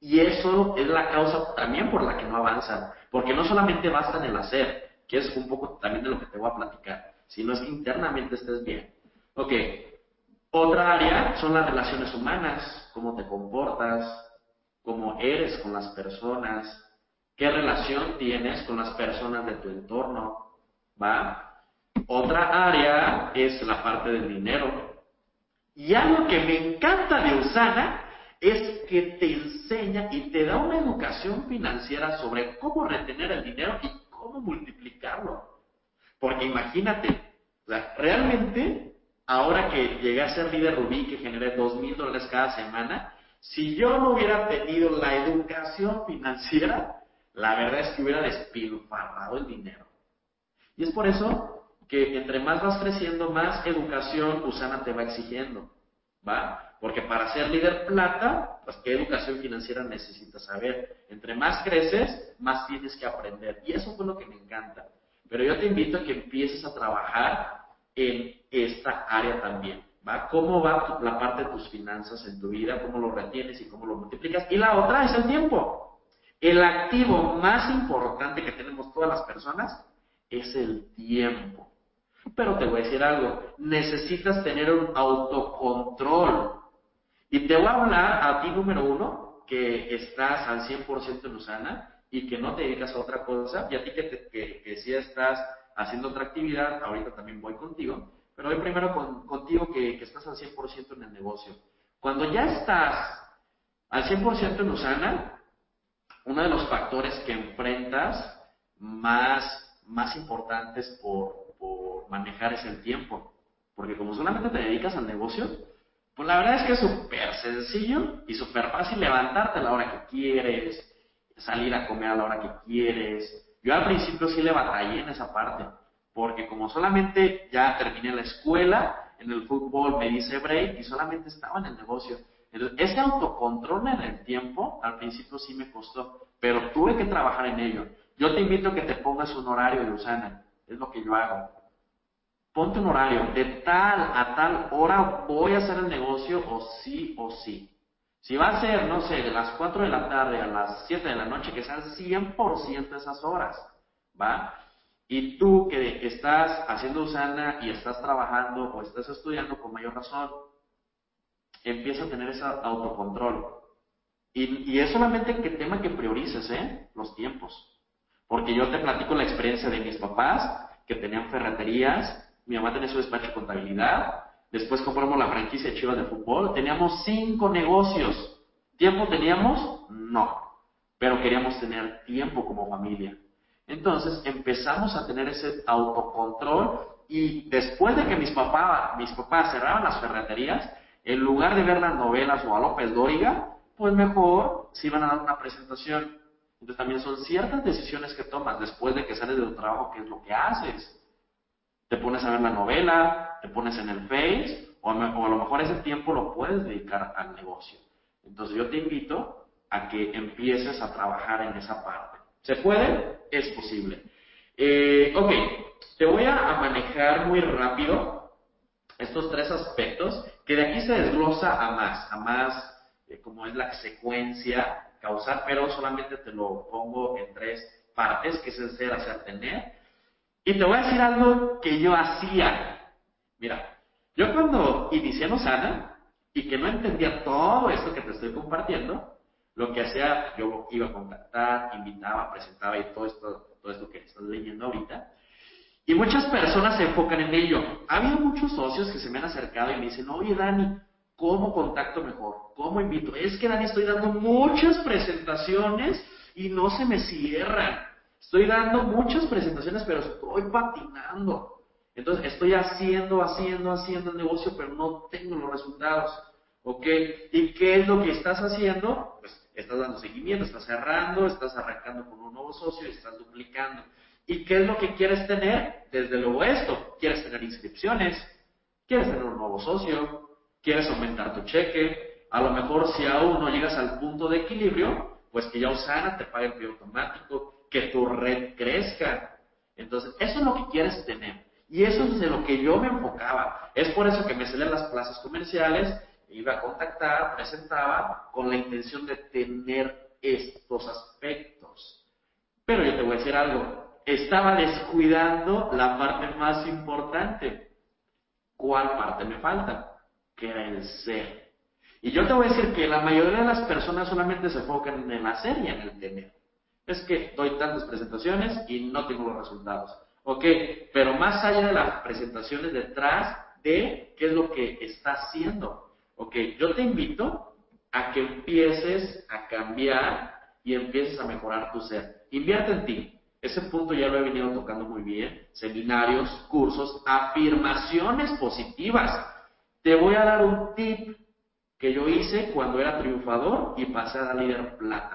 y eso es la causa también por la que no avanzan. Porque no solamente basta en el hacer, que es un poco también de lo que te voy a platicar, sino es que internamente estés bien. Ok. Otra área son las relaciones humanas, cómo te comportas, cómo eres con las personas, qué relación tienes con las personas de tu entorno, ¿va? Otra área es la parte del dinero. Y algo que me encanta de Usana es que te enseña y te da una educación financiera sobre cómo retener el dinero y cómo multiplicarlo. Porque imagínate, realmente, ahora que llegué a ser líder Rubí, que generé dos mil dólares cada semana, si yo no hubiera tenido la educación financiera, la verdad es que hubiera despilfarrado el dinero. Y es por eso que entre más vas creciendo, más educación Usana te va exigiendo, ¿va? Porque para ser líder plata, pues qué educación financiera necesitas saber. Entre más creces, más tienes que aprender. Y eso fue lo que me encanta. Pero yo te invito a que empieces a trabajar en esta área también. ¿va? ¿Cómo va la parte de tus finanzas en tu vida? ¿Cómo lo retienes y cómo lo multiplicas? Y la otra es el tiempo. El activo más importante que tenemos todas las personas es el tiempo. Pero te voy a decir algo, necesitas tener un autocontrol. Y te voy a hablar a ti número uno, que estás al 100% en Usana, y que no te dedicas a otra cosa, y a ti que, te, que, sí estás haciendo otra actividad, ahorita también voy contigo, pero voy primero con, contigo que, que, estás al 100% en el negocio. Cuando ya estás al 100% en Usana, uno de los factores que enfrentas más, más importantes por, por manejar es el tiempo. Porque como solamente te dedicas al negocio, pues la verdad es que es súper sencillo y súper fácil levantarte a la hora que quieres, salir a comer a la hora que quieres. Yo al principio sí le batallé en esa parte, porque como solamente ya terminé la escuela, en el fútbol me hice break y solamente estaba en el negocio. Entonces, ese autocontrol en el tiempo, al principio sí me costó, pero tuve que trabajar en ello. Yo te invito a que te pongas un horario, de Usana, es lo que yo hago. Ponte un horario, de tal a tal hora voy a hacer el negocio o sí o sí. Si va a ser, no sé, de las 4 de la tarde a las 7 de la noche, que sean 100% esas horas, ¿va? Y tú que estás haciendo Usana y estás trabajando o estás estudiando con mayor razón, empieza a tener ese autocontrol. Y, y es solamente que tema que priorices, ¿eh? Los tiempos. Porque yo te platico la experiencia de mis papás, que tenían ferreterías, mi mamá tenía su despacho de contabilidad, Después compramos la franquicia Chivas de fútbol. Teníamos cinco negocios. ¿Tiempo teníamos? No. Pero queríamos tener tiempo como familia. Entonces empezamos a tener ese autocontrol y después de que mis papás, mis papás cerraban las ferreterías, en lugar de ver las novelas o a López Dóriga, pues mejor se iban a dar una presentación. Entonces también son ciertas decisiones que tomas después de que sales de tu trabajo, qué es lo que haces. Te pones a ver la novela, te pones en el Face, o a, lo mejor ese tiempo lo puedes dedicar al negocio. Entonces yo te invito a que empieces a trabajar en esa parte. ¿Se puede? Es posible. Eh, ok, te voy a, manejar muy rápido estos tres aspectos, que de aquí se desglosa a más, a más eh, como es la secuencia causal, pero solamente te lo pongo en tres partes, que es el ser, hacer, tener, y te voy a decir algo que yo hacía. Mira, yo cuando inicié en Osana y que no entendía todo esto que te estoy compartiendo, lo que hacía, yo iba a contactar, invitaba, presentaba y todo esto, todo esto que estás leyendo ahorita. Y muchas personas se enfocan en ello. Ha habido muchos socios que se me han acercado y me dicen, oye Dani, ¿cómo contacto mejor? ¿Cómo invito? Es que Dani, estoy dando muchas presentaciones y no se me cierran. Estoy dando muchas presentaciones, pero estoy patinando. Entonces, estoy haciendo, haciendo, haciendo el negocio, pero no tengo los resultados. ¿Ok? ¿Y qué es lo que estás haciendo? Pues estás dando seguimiento, estás cerrando, estás arrancando con un nuevo socio, estás duplicando. ¿Y qué es lo que quieres tener? Desde luego esto. ¿Quieres tener inscripciones? ¿Quieres tener un nuevo socio? ¿Quieres aumentar tu cheque? A lo mejor si aún no llegas al punto de equilibrio, pues que ya Usana te pague el pie automático, que tu red crezca. Entonces, eso es lo que quieres tener. Y eso es de lo que yo me enfocaba. Es por eso que me salí a las plazas comerciales, iba a contactar, presentaba con la intención de tener estos aspectos. Pero yo te voy a decir algo, estaba descuidando la parte más importante, ¿Cuál parte me falta? Que era el ser. Y yo te voy a decir que la mayoría de las personas solamente se enfocan en el hacer y en el tener. Es que doy tantas presentaciones y no tengo los resultados. Ok, pero más allá de las presentaciones detrás de qué es lo que está haciendo. Ok, yo te invito a que empieces a cambiar y empieces a mejorar tu ser. Invierte en ti. Ese punto ya lo he venido tocando muy bien. Seminarios, cursos, afirmaciones positivas. Te voy a dar un tip que yo hice cuando era triunfador y pasé a líder plata.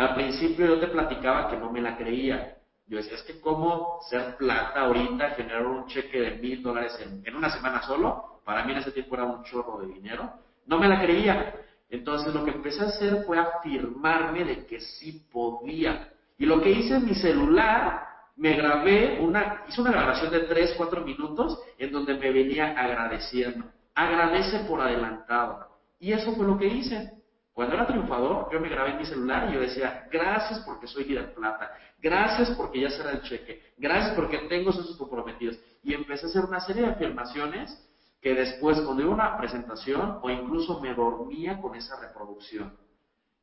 Al principio yo te platicaba que no me la creía. Yo decía, es que cómo ser plata ahorita, generar un cheque de mil dólares en, en, una semana solo, para mí en ese tiempo era un chorro de dinero. No me la creía. Entonces lo que empecé a hacer fue afirmarme de que sí podía. Y lo que hice en mi celular, me grabé una, hice una grabación de 3, 4 minutos en donde me venía agradeciendo. Agradece por adelantado. Y eso fue lo que hice. Cuando era triunfador, yo me grabé en mi celular y yo decía, gracias porque soy líder plata, gracias porque ya será el cheque, gracias porque tengo esos comprometidos. Y empecé a hacer una serie de afirmaciones que después, cuando iba a una presentación, o incluso me dormía con esa reproducción.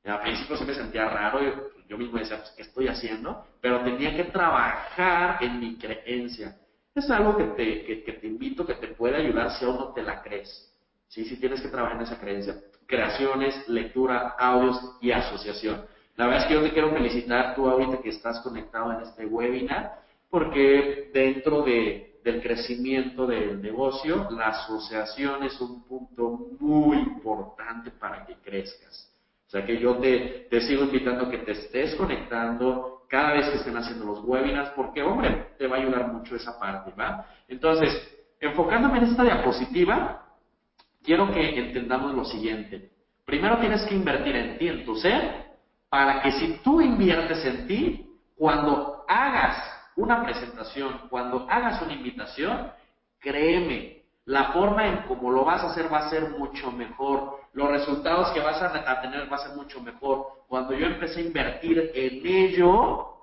Y al principio se me sentía raro, yo, yo mismo decía, pues, ¿qué estoy haciendo? Pero tenía que trabajar en mi creencia. Es algo que te, que, te invito, que te puede ayudar si aún no te la crees. Sí, sí tienes que trabajar en esa creencia. Creaciones, lectura, audios y asociación. La verdad es que yo te quiero felicitar tú ahorita que estás conectado en este webinar, porque dentro de, del crecimiento del negocio, la asociación es un punto muy importante para que crezcas. O sea que yo te, te sigo invitando a que te estés conectando cada vez que estén haciendo los webinars, porque, hombre, te va a ayudar mucho esa parte, ¿va? Entonces, enfocándome en esta diapositiva, quiero que entendamos lo siguiente. Primero tienes que invertir en ti, en tu ser, para que si tú inviertes en ti, cuando hagas una presentación, cuando hagas una invitación, créeme, la forma en cómo lo vas a hacer va a ser mucho mejor. Los resultados que vas a, tener va a ser mucho mejor. Cuando yo empecé a invertir en ello,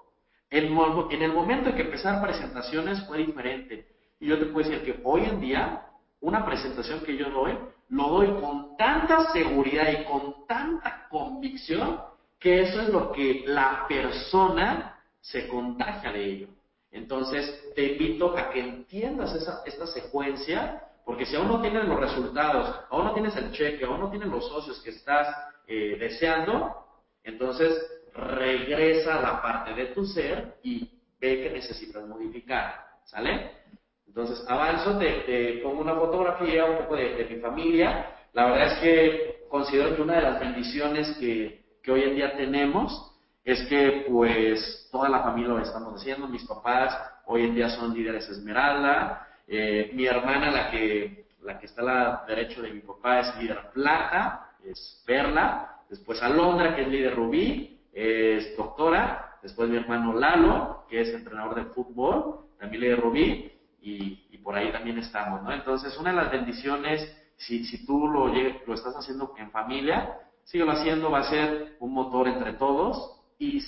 en, el momento en que empezar presentaciones fue diferente. Y yo te puedo decir que hoy en día, una presentación que yo doy, lo doy con tanta seguridad y con tanta convicción que eso es lo que la persona se contagia de ello. Entonces, te invito a que entiendas esa, esta secuencia, porque si aún no tienes los resultados, aún no tienes el cheque, aún no tienes los socios que estás eh, deseando, entonces regresa a la parte de tu ser y ve que necesitas modificar. ¿Sale? Entonces, avanzo, te, pongo una fotografía un poco de, de, mi familia. La verdad es que considero que una de las bendiciones que, que hoy en día tenemos es que pues toda la familia lo estamos haciendo. Mis papás hoy en día son líderes esmeralda. Eh, mi hermana, la que, la que está a la derecha de mi papá, es líder plata, es perla. Después Alondra, que es líder rubí, es doctora. Después mi hermano Lalo, que es entrenador de fútbol, también líder rubí y, y, por ahí también estamos, ¿no? Entonces, una de las bendiciones, si, si tú lo, lo estás haciendo en familia, síguelo haciendo, va a ser un motor entre todos. Y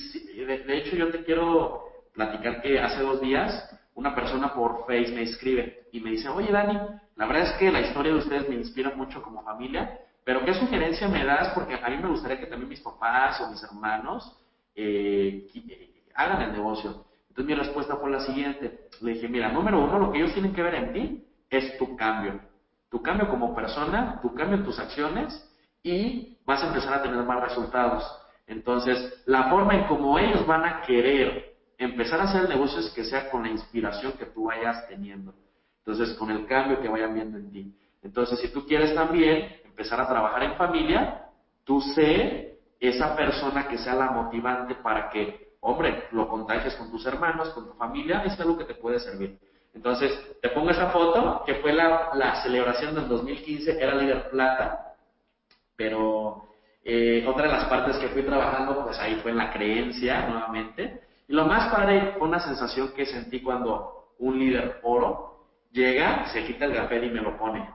de, de hecho, yo te quiero platicar que hace dos días una persona por Face me escribe y me dice, oye Dani, la verdad es que la historia de ustedes me inspira mucho como familia, pero ¿qué sugerencia me das? Porque a mí me gustaría que también mis papás o mis hermanos eh, hagan el negocio. Entonces mi respuesta fue la siguiente. Le dije, mira, número uno, lo que ellos tienen que ver en ti es tu cambio. Tu cambio como persona, tu cambio en tus acciones y vas a empezar a tener más resultados. Entonces, la forma en cómo ellos van a querer empezar a hacer el negocio es que sea con la inspiración que tú vayas teniendo. Entonces, con el cambio que vayan viendo en ti. Entonces, si tú quieres también empezar a trabajar en familia, tú sé esa persona que sea la motivante para que hombre, lo contagies con tus hermanos, con tu familia, es algo que te puede servir. Entonces, te pongo esa foto, que fue la, celebración del 2015, era líder plata, pero eh, otra de las partes que fui trabajando, pues ahí fue en la creencia nuevamente. Y lo más padre fue una sensación que sentí cuando un líder oro llega, se quita el gafet y me lo pone.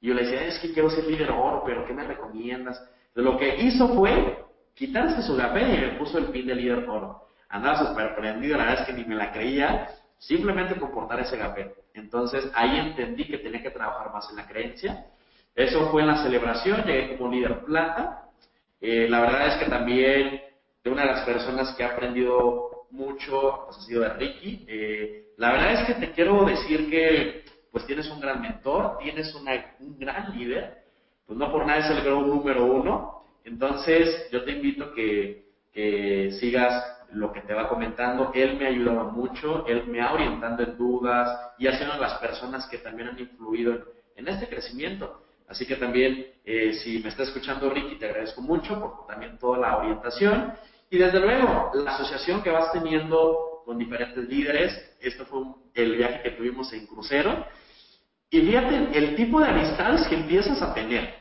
Y yo le decía, es que quiero ser líder oro, pero ¿qué me recomiendas? Lo que hizo fue quitarse su gafet y me puso el pin de líder oro andaba súper prendido, la verdad es que ni me la creía. simplemente comportar ese café. Entonces ahí entendí que tenía que trabajar más en la creencia. Eso fue en la celebración, llegué como líder plata. Eh, la verdad es que también de una de las personas que ha aprendido mucho pues, ha sido de Ricky. Eh, la verdad es que te quiero decir que pues tienes un gran mentor, tienes un gran líder, pues no por nada es el gran número uno. Entonces yo te invito que, que sigas lo que te va comentando, él me ha ayudado mucho, él me ha orientado en dudas y ha sido las personas que también han influido en, este crecimiento. Así que también, eh, si me está escuchando Ricky, te agradezco mucho por también toda la orientación. Y desde luego, la asociación que vas teniendo con diferentes líderes, esto fue el viaje que tuvimos en crucero. Y fíjate el tipo de amistades que empiezas a tener.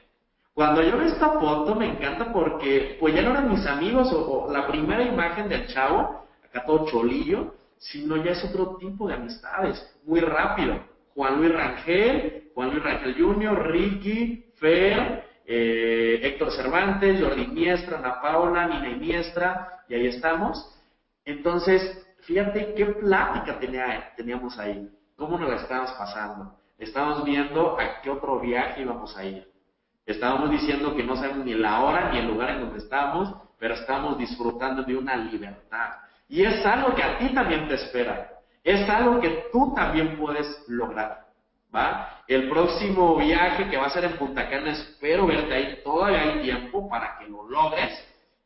Cuando yo veo esta foto me encanta porque pues ya no eran mis amigos o, la primera imagen del chavo, acá todo cholillo, sino ya es otro tipo de amistades, muy rápido. Juan Luis Rangel, Juan Luis Rangel Jr., Ricky, Fer, eh, Héctor Cervantes, Jordi Miestra, Ana Paula, Nina Miestra, y ahí estamos. Entonces, fíjate qué plática tenía, teníamos ahí, cómo nos la estábamos pasando. Estábamos viendo a qué otro viaje íbamos a ir. Estábamos diciendo que no sabemos ni la hora ni el lugar en donde estamos, pero estamos disfrutando de una libertad. Y es algo que a ti también te espera. Es algo que tú también puedes lograr. ¿Va? El próximo viaje que va a ser en Punta Cana, espero verte ahí. Todavía hay tiempo para que lo logres.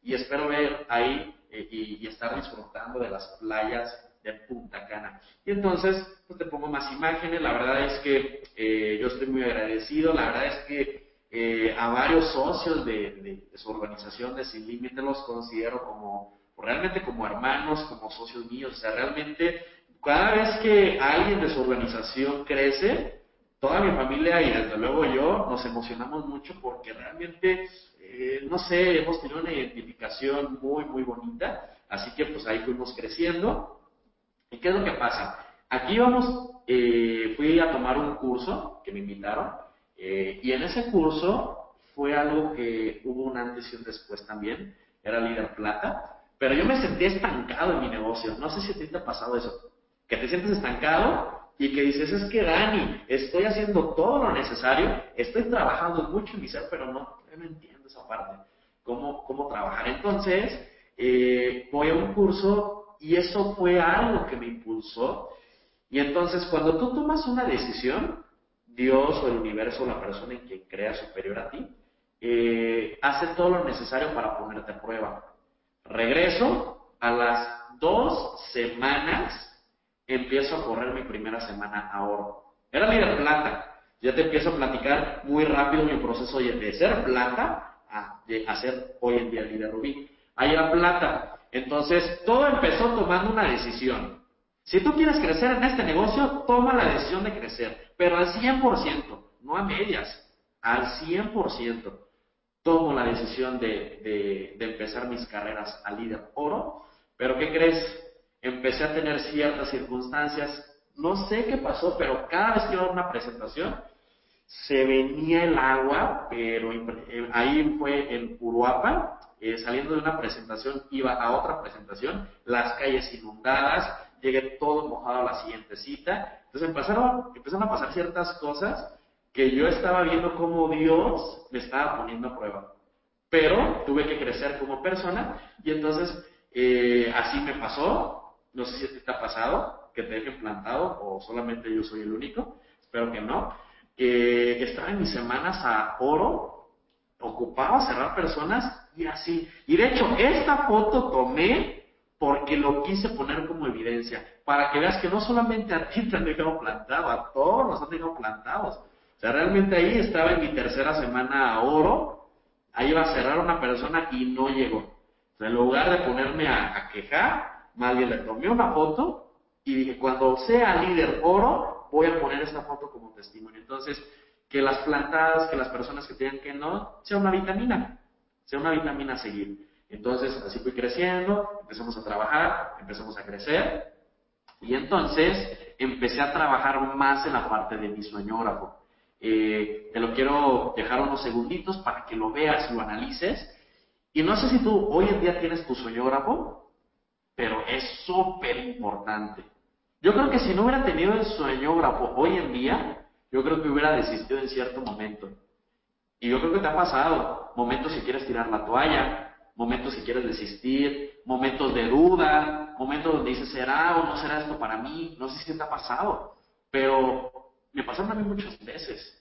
Y espero ver ahí eh, y, estar disfrutando de las playas de Punta Cana. Y entonces, pues te pongo más imágenes. La verdad es que eh, yo estoy muy agradecido. La verdad es que eh, a varios socios de, su organización de Sin Límite los considero como realmente como hermanos, como socios míos. O sea, realmente cada vez que alguien de su organización crece, toda mi familia y desde luego yo nos emocionamos mucho porque realmente, eh, no sé, hemos tenido una identificación muy, muy bonita. Así que pues ahí fuimos creciendo. ¿Y qué es lo que pasa? Aquí vamos, eh, fui a tomar un curso que me invitaron eh, y en ese curso fue algo que hubo un antes y un después también, era líder plata, pero yo me sentí estancado en mi negocio. No sé si a ti te ha pasado eso, que te sientes estancado y que dices, es que Dani, estoy haciendo todo lo necesario, estoy trabajando mucho en mi ser, pero no, no entiendo esa parte, cómo, cómo trabajar. Entonces, eh, voy a un curso y eso fue algo que me impulsó. Y entonces, cuando tú tomas una decisión, Dios o el universo, la persona en quien crea superior a ti, eh, hace todo lo necesario para ponerte a prueba. Regreso, a las dos semanas empiezo a correr mi primera semana a oro. Era líder plata. Ya te empiezo a platicar muy rápido mi proceso de ser plata a, de, ser hoy en día líder rubí. Ahí era plata. Entonces, todo empezó tomando una decisión. Si tú quieres crecer en este negocio, toma la decisión de crecer, pero al 100%, no a medias, al 100%. Tomo la decisión de, empezar mis carreras a líder oro, pero ¿qué crees? Empecé a tener ciertas circunstancias, no sé qué pasó, pero cada vez que iba a una presentación, se venía el agua, pero eh, ahí fue en Uruapan, eh, saliendo de una presentación, iba a otra presentación, las calles inundadas, llegué todo mojado a la siguiente cita. Entonces empezaron, empezaron a pasar ciertas cosas que yo estaba viendo cómo Dios me estaba poniendo a prueba. Pero tuve que crecer como persona y entonces eh, así me pasó. No sé si te ha pasado que te dejen plantado o solamente yo soy el único. Espero que no. Que estaba en mis semanas a oro, ocupaba cerrar personas y así. Y de hecho, esta foto tomé porque lo quise poner como evidencia, para que veas que no solamente a ti te han dejado plantado, a todos nos han dejado plantados. O sea, realmente ahí estaba en mi tercera semana a oro, ahí iba a cerrar una persona y no llegó. O sea, en lugar de ponerme a, quejar, más bien le tomé una foto y dije, cuando sea líder oro, voy a poner esta foto como testimonio. Entonces, que las plantadas, que las personas que tienen que no, sea una vitamina, sea una vitamina a seguir. Entonces, así fui creciendo, empezamos a trabajar, empezamos a crecer, y entonces empecé a trabajar más en la parte de mi sueñógrafo. Eh, te lo quiero dejar unos segunditos para que lo veas lo analices. Y no sé si tú hoy en día tienes tu sueñógrafo, pero es súper importante. Yo creo que si no hubiera tenido el sueñógrafo hoy en día, yo creo que hubiera desistido en cierto momento. Y yo creo que te ha pasado momentos que quieres tirar la toalla, momentos que quieres desistir, momentos de duda, momentos donde dices, ¿será o no será esto para mí? No sé si te pasado, pero me pasaron a mí muchas veces.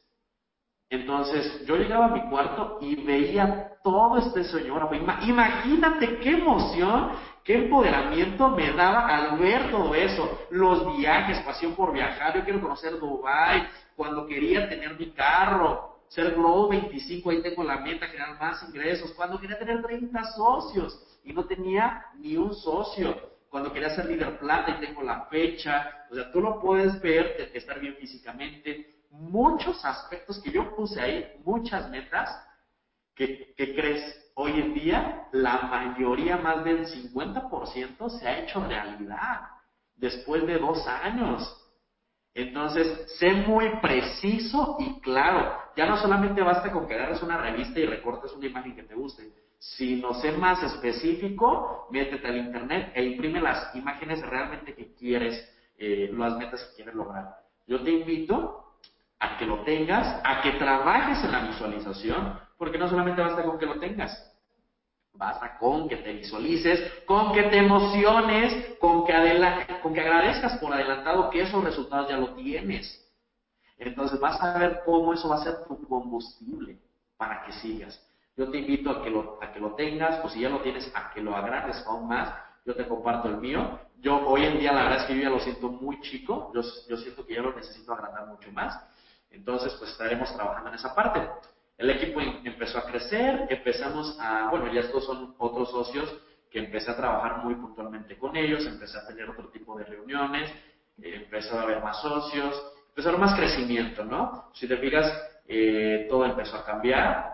Entonces, yo llegaba a mi cuarto y veía todo este señor. Imagínate qué emoción, qué empoderamiento me daba al ver todo eso. Los viajes, pasión por viajar. Yo quiero conocer Dubai cuando quería tener mi carro, ser Globo 25, ahí tengo la meta, generar más ingresos. Cuando quería tener 30 socios y no tenía ni un socio. Cuando quería ser líder plata y tengo la fecha. O sea, tú lo puedes ver, estar bien físicamente, muchos aspectos que yo puse ahí, muchas metas, que, crees, hoy en día la mayoría, más del 50%, se ha hecho realidad después de dos años. Entonces, sé muy preciso y claro. Ya no solamente basta con que agarres una revista y recortes una imagen que te guste, sino sé más específico, métete al internet e imprime las imágenes realmente que quieres, eh, las metas que quieres lograr. Yo te invito a que lo tengas, a que trabajes en la visualización, porque no solamente basta con que lo tengas, basta con que te visualices, con que te emociones, con que, con que agradezcas por adelantado que esos resultados ya lo tienes. Entonces vas a ver cómo eso va a ser tu combustible para que sigas. Yo te invito a que lo, a que lo tengas, o si ya lo tienes, a que lo agrades aún más. Yo te comparto el mío. Yo hoy en día la verdad es que yo ya lo siento muy chico, yo, siento que ya lo necesito agrandar mucho más. Entonces, pues estaremos trabajando en esa parte. El equipo em, empezó a crecer, empezamos a, bueno, ya estos son otros socios que empecé a trabajar muy puntualmente con ellos, empecé a tener otro tipo de reuniones, empezó a haber más socios, haber más crecimiento, ¿no? Si te fijas, eh, todo empezó a cambiar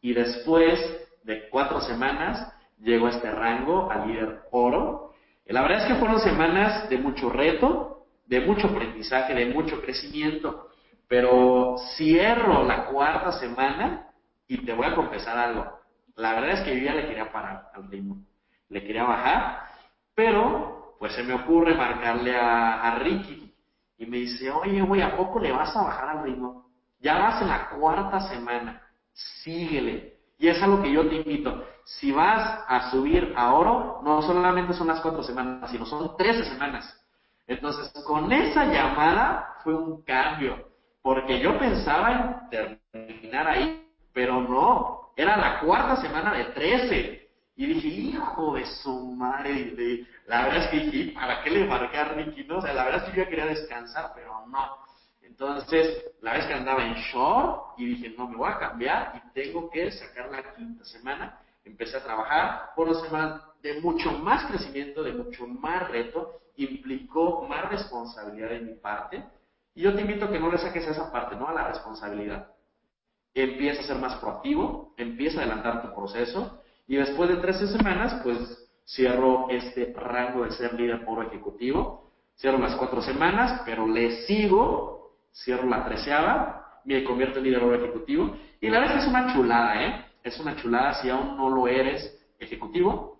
y después de cuatro semanas llegó a este rango, a líder oro. La verdad es que fueron semanas de mucho reto, de mucho aprendizaje, de mucho crecimiento. Pero cierro la cuarta semana y te voy a confesar algo. La verdad es que yo ya le quería parar al ritmo. Le quería bajar, pero pues se me ocurre marcarle a, Ricky y me dice, oye, güey, ¿a poco le vas a bajar al ritmo? Ya vas en la cuarta semana, síguele. Y es algo que yo te invito. Si vas a subir a oro, no solamente son las cuatro semanas, sino son trece semanas. Entonces, con esa llamada fue un cambio. Porque yo pensaba en terminar ahí, pero no, era la cuarta semana de 13. Y dije, hijo de su madre, la verdad es que dije, ¿para qué le marqué a Ricky? No? O sea, la verdad es que yo quería descansar, pero no. Entonces, la vez que andaba en short y dije, no, me voy a cambiar y tengo que sacar la quinta semana. Empecé a trabajar por una semana de mucho más crecimiento, de mucho más reto, implicó más responsabilidad de mi parte y yo te invito a que no le saques esa parte, ¿no? A la responsabilidad. Empieza a ser más proactivo, empieza a adelantar tu proceso y después de 13 semanas, pues cierro este rango de ser líder por ejecutivo. Cierro las cuatro semanas, pero le sigo, cierro la treceava, me convierto en líder por ejecutivo. Y la verdad es que es una chulada, ¿eh? Es una chulada si aún no lo eres ejecutivo.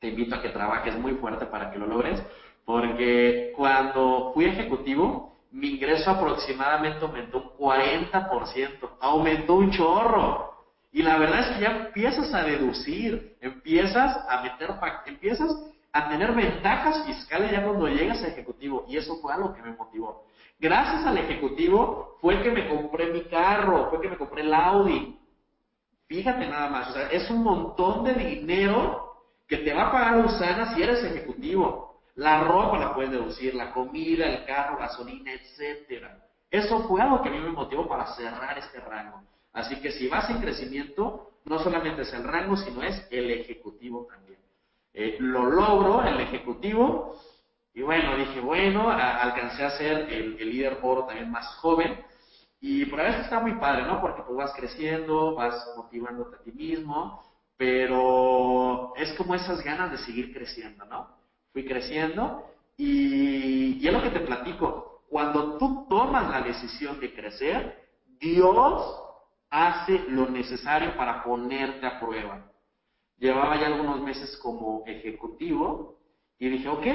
Te invito a que trabajes muy fuerte para que lo logres, porque cuando fui ejecutivo, mi ingreso aproximadamente aumentó un 40%, aumentó un chorro. Y la verdad es que ya empiezas a deducir, empiezas a meter, empiezas a tener ventajas fiscales ya cuando llegas a ejecutivo. Y eso fue algo que me motivó. Gracias al ejecutivo fue que me compré mi carro, fue que me compré el Audi. Fíjate nada más, o sea, es un montón de dinero que te va a pagar Usana si eres ejecutivo. La ropa la puedes deducir, la comida, el carro, gasolina, etcétera. Eso fue algo que a mí me motivó para cerrar este rango. Así que si vas en crecimiento, no solamente es el rango, sino es el ejecutivo también. Eh, lo logro, el ejecutivo, y bueno, dije, bueno, alcancé a ser el, líder oro también más joven, y por eso está muy padre, ¿no? Porque tú vas creciendo, vas motivándote a ti mismo, pero es como esas ganas de seguir creciendo, ¿no? fui creciendo y, y es lo que te platico. Cuando tú tomas la decisión de crecer, Dios hace lo necesario para ponerte a prueba. Llevaba ya algunos meses como ejecutivo Y dije, ok,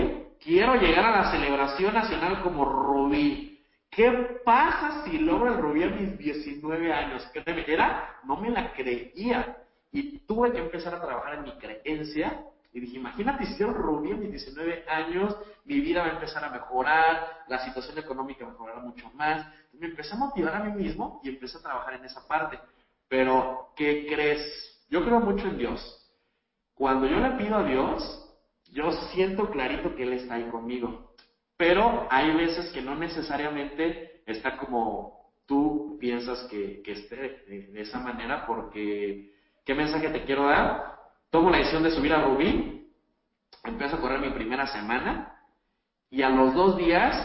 quiero llegar a la celebración nacional como Rubí. ¿Qué pasa si logro el Rubí a mis 19 años? Créeme, era, no me la creía. Y tuve que empezar a trabajar en mi creencia. Y dije, imagínate si yo Rubí a mis 19 años, mi vida va a empezar a mejorar, la situación económica mejorará mucho más. me empecé a motivar a mí mismo y empecé a trabajar en esa parte. Pero, ¿qué crees? Yo creo mucho en Dios. Cuando yo le pido a Dios, yo siento clarito que Él está ahí conmigo. Pero hay veces que no necesariamente está como tú piensas que, esté de, esa manera, porque ¿qué mensaje te quiero dar? Tomo la decisión de subir a Rubí, empiezo a correr mi primera semana y a los dos días,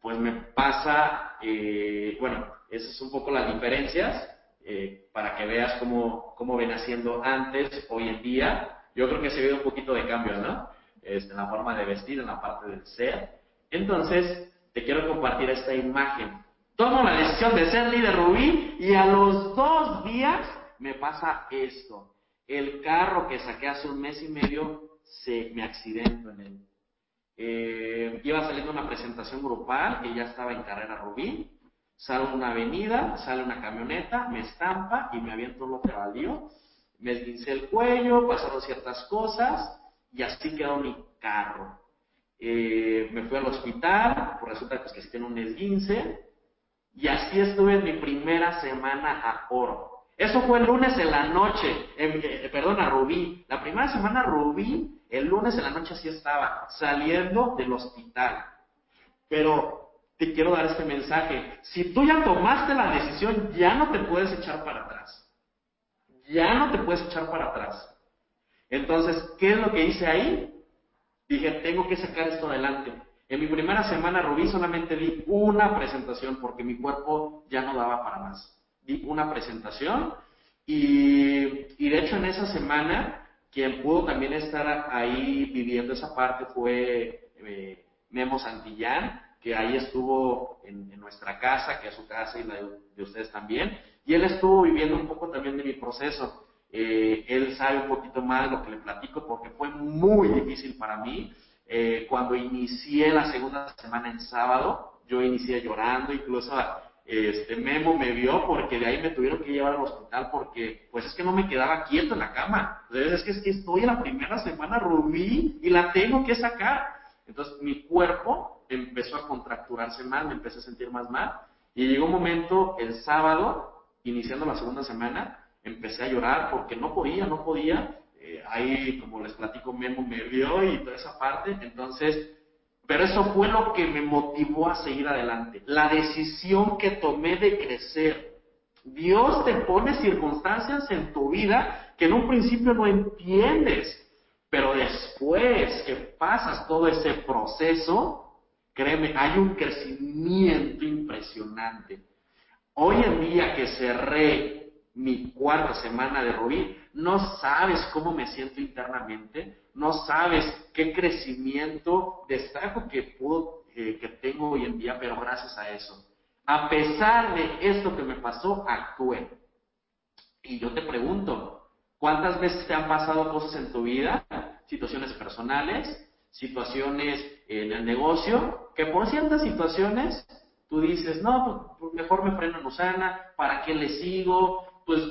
pues me pasa, eh, bueno, esas son un poco las diferencias eh, para que veas cómo, cómo ven haciendo antes, hoy en día. Yo creo que se ve un poquito de cambio, ¿no? en la forma de vestir, en la parte del ser. Entonces, te quiero compartir esta imagen. Tomo la decisión de ser líder Rubí y a los dos días me pasa esto. El carro que saqué hace un mes y medio se me accidentó en él. Eh, iba saliendo una presentación grupal y ya estaba en carrera Rubí. Salgo una avenida, sale una camioneta, me estampa y me aviento un lote baldío. Me esguincé el cuello, pasaron ciertas cosas y así quedó mi carro. Eh, me fui al hospital, pues resulta pues, que sí tiene un esguince, y así estuve en mi primera semana a oro. Eso fue el lunes en la noche, eh, perdón, a Rubí. La primera semana Rubí, el lunes en la noche así estaba, saliendo del hospital. Pero te quiero dar este mensaje. Si tú ya tomaste la decisión, ya no te puedes echar para atrás. Ya no te puedes echar para atrás. Entonces, ¿qué es lo que hice ahí? Dije, tengo que sacar esto adelante. En mi primera semana, Rubí, solamente di una presentación porque mi cuerpo ya no daba para más. Una presentación y, de hecho en esa semana, quien pudo también estar ahí viviendo esa parte fue eh, Memo Santillán, que ahí estuvo en, nuestra casa, que es su casa y la de ustedes también, y él estuvo viviendo un poco también de mi proceso. Eh, él sabe un poquito más de lo que le platico porque fue muy difícil para mí. Eh, cuando inicié la segunda semana en sábado, yo inicié llorando, incluso este Memo me vio porque de ahí me tuvieron que llevar al hospital porque pues es que no me quedaba quieto en la cama. Entonces es que, es que estoy en la primera semana Rubí y la tengo que sacar. Entonces mi cuerpo empezó a contracturarse mal, me empecé a sentir más mal y llegó un momento el sábado, iniciando la segunda semana, empecé a llorar porque no podía, no podía. Eh, ahí, como les platico, Memo me vio y toda esa parte. Entonces, pero eso fue lo que me motivó a seguir adelante. La decisión que tomé de crecer. Dios te pone circunstancias en tu vida que en un principio no entiendes, pero después que pasas todo ese proceso, créeme, hay un crecimiento impresionante. Hoy en día que cerré mi cuarta semana de Rubí, no sabes cómo me siento internamente, no sabes qué crecimiento destaco que, puedo, eh, que tengo hoy en día, pero gracias a eso. A pesar de esto que me pasó, actué. Y yo te pregunto, ¿cuántas veces te han pasado cosas en tu vida? Situaciones personales, situaciones en el negocio, que por ciertas situaciones tú dices, no, pues mejor me freno en Usana, ¿para qué le sigo? Pues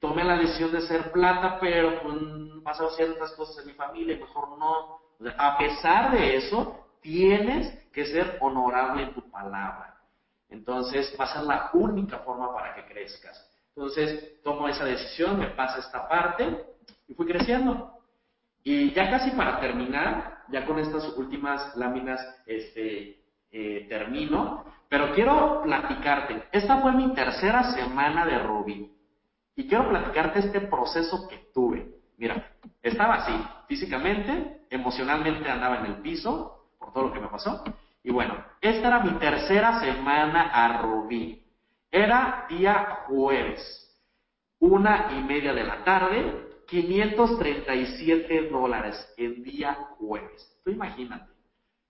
tomé la decisión de ser plata, pero pues pasaron ciertas cosas en mi familia, mejor no. a pesar de eso, tienes que ser honorable en tu palabra. Entonces, va a ser la única forma para que crezcas. Entonces, tomo esa decisión, me pasa esta parte y fui creciendo. Y ya casi para terminar, ya con estas últimas láminas, este, eh, termino, pero quiero platicarte. Esta fue mi tercera semana de Rubí. Y quiero platicarte este proceso que tuve. Mira, estaba así, físicamente, emocionalmente andaba en el piso por todo lo que me pasó. Y bueno, esta era mi tercera semana a Rubí. Era día jueves, una y media de la tarde, 537 dólares el día jueves. Tú imagínate,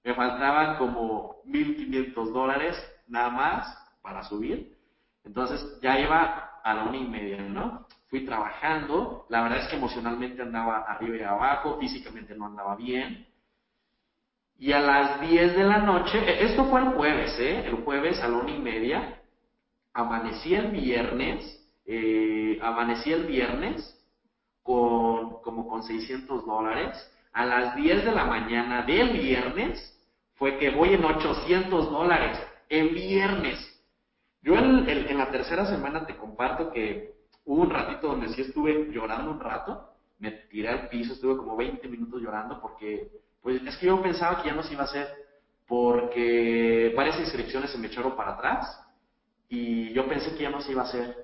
me faltaban como 1.500 dólares nada más para subir. Entonces ya iba a la una y media, ¿no? Fui trabajando, la verdad es que emocionalmente andaba arriba y abajo, físicamente no andaba bien. Y a las 10 de la noche, e, esto fue el jueves, ¿eh? El jueves a la una y media, amanecí el viernes, eh, amanecí el viernes con como con 600 dólares. A las 10 de la mañana del viernes fue que voy en 800 dólares, en viernes. Yo en, la tercera semana te comparto que hubo un ratito donde sí estuve llorando un rato, me tiré al piso, estuve como 20 minutos llorando porque pues es que yo pensaba que ya no se iba a hacer, porque varias inscripciones se me echaron para atrás y yo pensé que ya no se iba a hacer,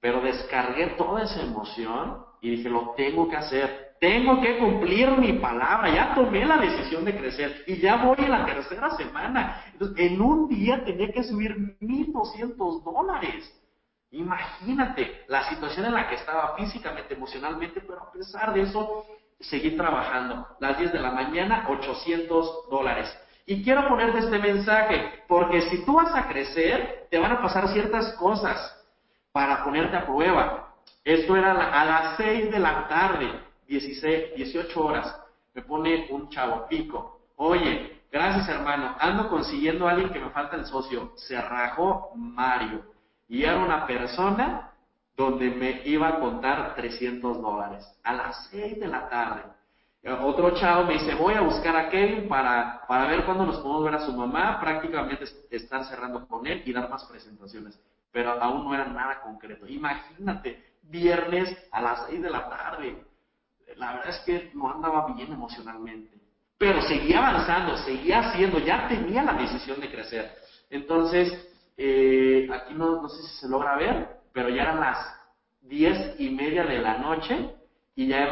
pero descargué toda esa emoción y dije, lo tengo que hacer, tengo que cumplir mi palabra, ya tomé la decisión de crecer y ya voy en la tercera semana. Entonces, en un día tenía que subir 1.200 dólares. Imagínate la situación en la que estaba físicamente, emocionalmente, pero a pesar de eso, seguí trabajando. Las 10 de la mañana, 800 dólares. Y quiero ponerte este mensaje, porque si tú vas a crecer, te van a pasar ciertas cosas para ponerte a prueba. Esto era a las 6 de la tarde, 16, 18 horas. Me pone un chavo pico. Oye, gracias hermano, ando consiguiendo a alguien que me falta el socio. Se rajó Mario. Y era una persona donde me iba a contar 300 dólares a las 6 de la tarde. Otro chavo me dice, voy a buscar a Kevin para, para ver cuándo nos podemos ver a su mamá, prácticamente estar cerrando con él y dar más presentaciones. Pero aún no era nada concreto. Imagínate, viernes a las 6 de la tarde. La verdad es que no andaba bien emocionalmente. Pero seguía avanzando, seguía haciendo, ya tenía la decisión de crecer. Entonces, eh, aquí no, no sé si se logra ver, pero ya eran las diez y media de la noche y ya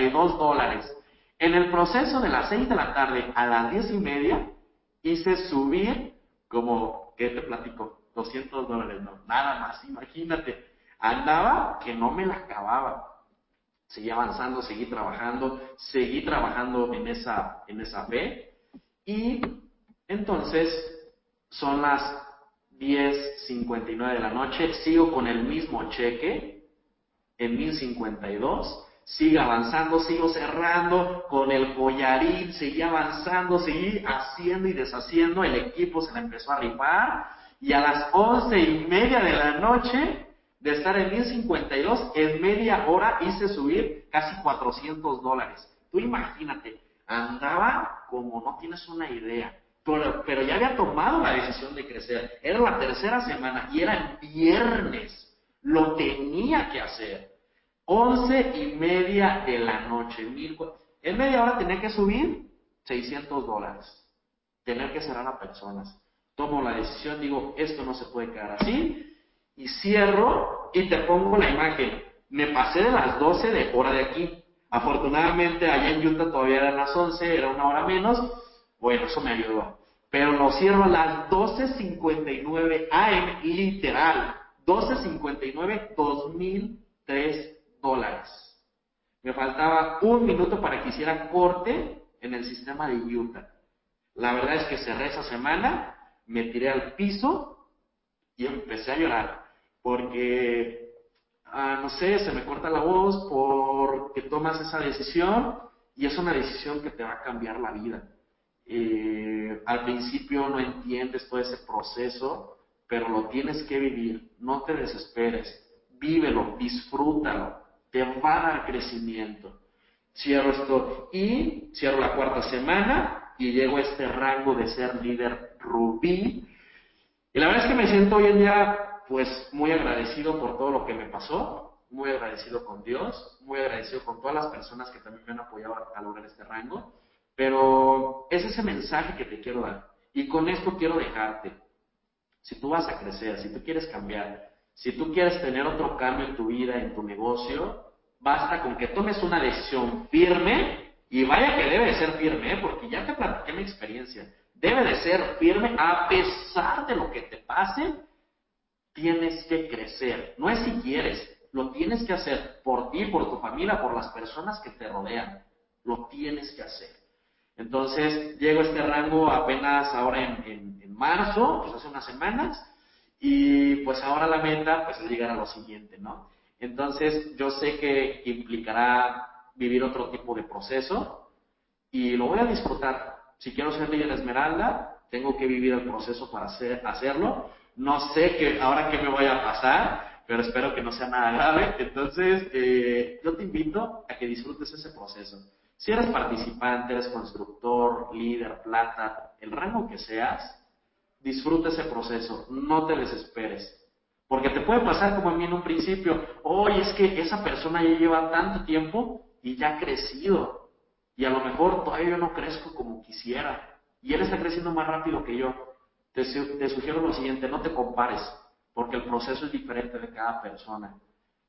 y dos dólares. En el proceso de las seis de la tarde a las diez y media hice subir como, ¿qué te platico? 200 dólares, no, nada más, imagínate. Andaba que no me la acababa. Seguí avanzando, seguí trabajando, seguí trabajando en esa, en esa fe. Y entonces son las 10.59 de la noche, sigo con el mismo cheque en 1052, sigo avanzando, sigo cerrando con el collarín, seguí avanzando, seguí haciendo y deshaciendo, el equipo se me empezó a rifar y a las once y media de la noche de estar en 1052, en media hora hice subir casi 400 dólares. Tú imagínate, andaba como no tienes una idea pero, ya había tomado la decisión de crecer. Era la tercera semana y era el viernes. Lo tenía que hacer. Once y media de la noche. en media hora tenía que subir 600 dólares. Tener que cerrar a personas. Tomo la decisión, digo, esto no se puede quedar así. Y cierro y te pongo la imagen. Me pasé de las 12 de hora de aquí. Afortunadamente allá en Utah todavía eran las 11, era una hora menos bueno, eso me ayudó. Pero lo cierro a las 12.59 AM, literal. 12.59, 2.003 dólares. Me faltaba un minuto para que hiciera corte en el sistema de Utah. La verdad es que cerré esa semana, me tiré al piso y empecé a llorar. Porque, ah, no sé, se me corta la voz porque tomas esa decisión y es una decisión que te va a cambiar la vida. Eh, al principio no entiendes todo ese proceso, pero lo tienes que vivir, no te desesperes, vívelo, disfrútalo, te va a dar crecimiento. Cierro esto y cierro la cuarta semana y llego a este rango de ser líder rubí. Y la verdad es que me siento hoy en día pues muy agradecido por todo lo que me pasó, muy agradecido con Dios, muy agradecido con todas las personas que también me han apoyado a lograr este rango. Pero es ese mensaje que te quiero dar. Y con esto quiero dejarte. Si tú vas a crecer, si tú quieres cambiar, si tú quieres tener otro cambio en tu vida, en tu negocio, basta con que tomes una decisión firme, y vaya que debe de ser firme, ¿eh? porque ya te platiqué mi experiencia. Debe de ser firme a pesar de lo que te pase, tienes que crecer. No es si quieres, lo tienes que hacer por ti, por tu familia, por las personas que te rodean. Lo tienes que hacer. Entonces, llego a este rango apenas ahora en, marzo, pues hace unas semanas, y pues ahora la meta pues es llegar a lo siguiente, ¿no? Entonces, yo sé que implicará vivir otro tipo de proceso, y lo voy a disfrutar. Si quiero ser líder esmeralda, tengo que vivir el proceso para hacer, hacerlo. No sé que ahora qué me vaya a pasar, pero espero que no sea nada grave. Entonces, eh, yo te invito a que disfrutes ese proceso. Si eres participante, eres constructor, líder, plata, el rango que seas, disfruta ese proceso, no te desesperes. Porque te puede pasar como a mí en un principio, oye, es que esa persona ya lleva tanto tiempo y ya ha crecido. Y a lo mejor todavía yo no crezco como quisiera. Y él está creciendo más rápido que yo. Te, sugiero lo siguiente, no te compares, porque el proceso es diferente de cada persona.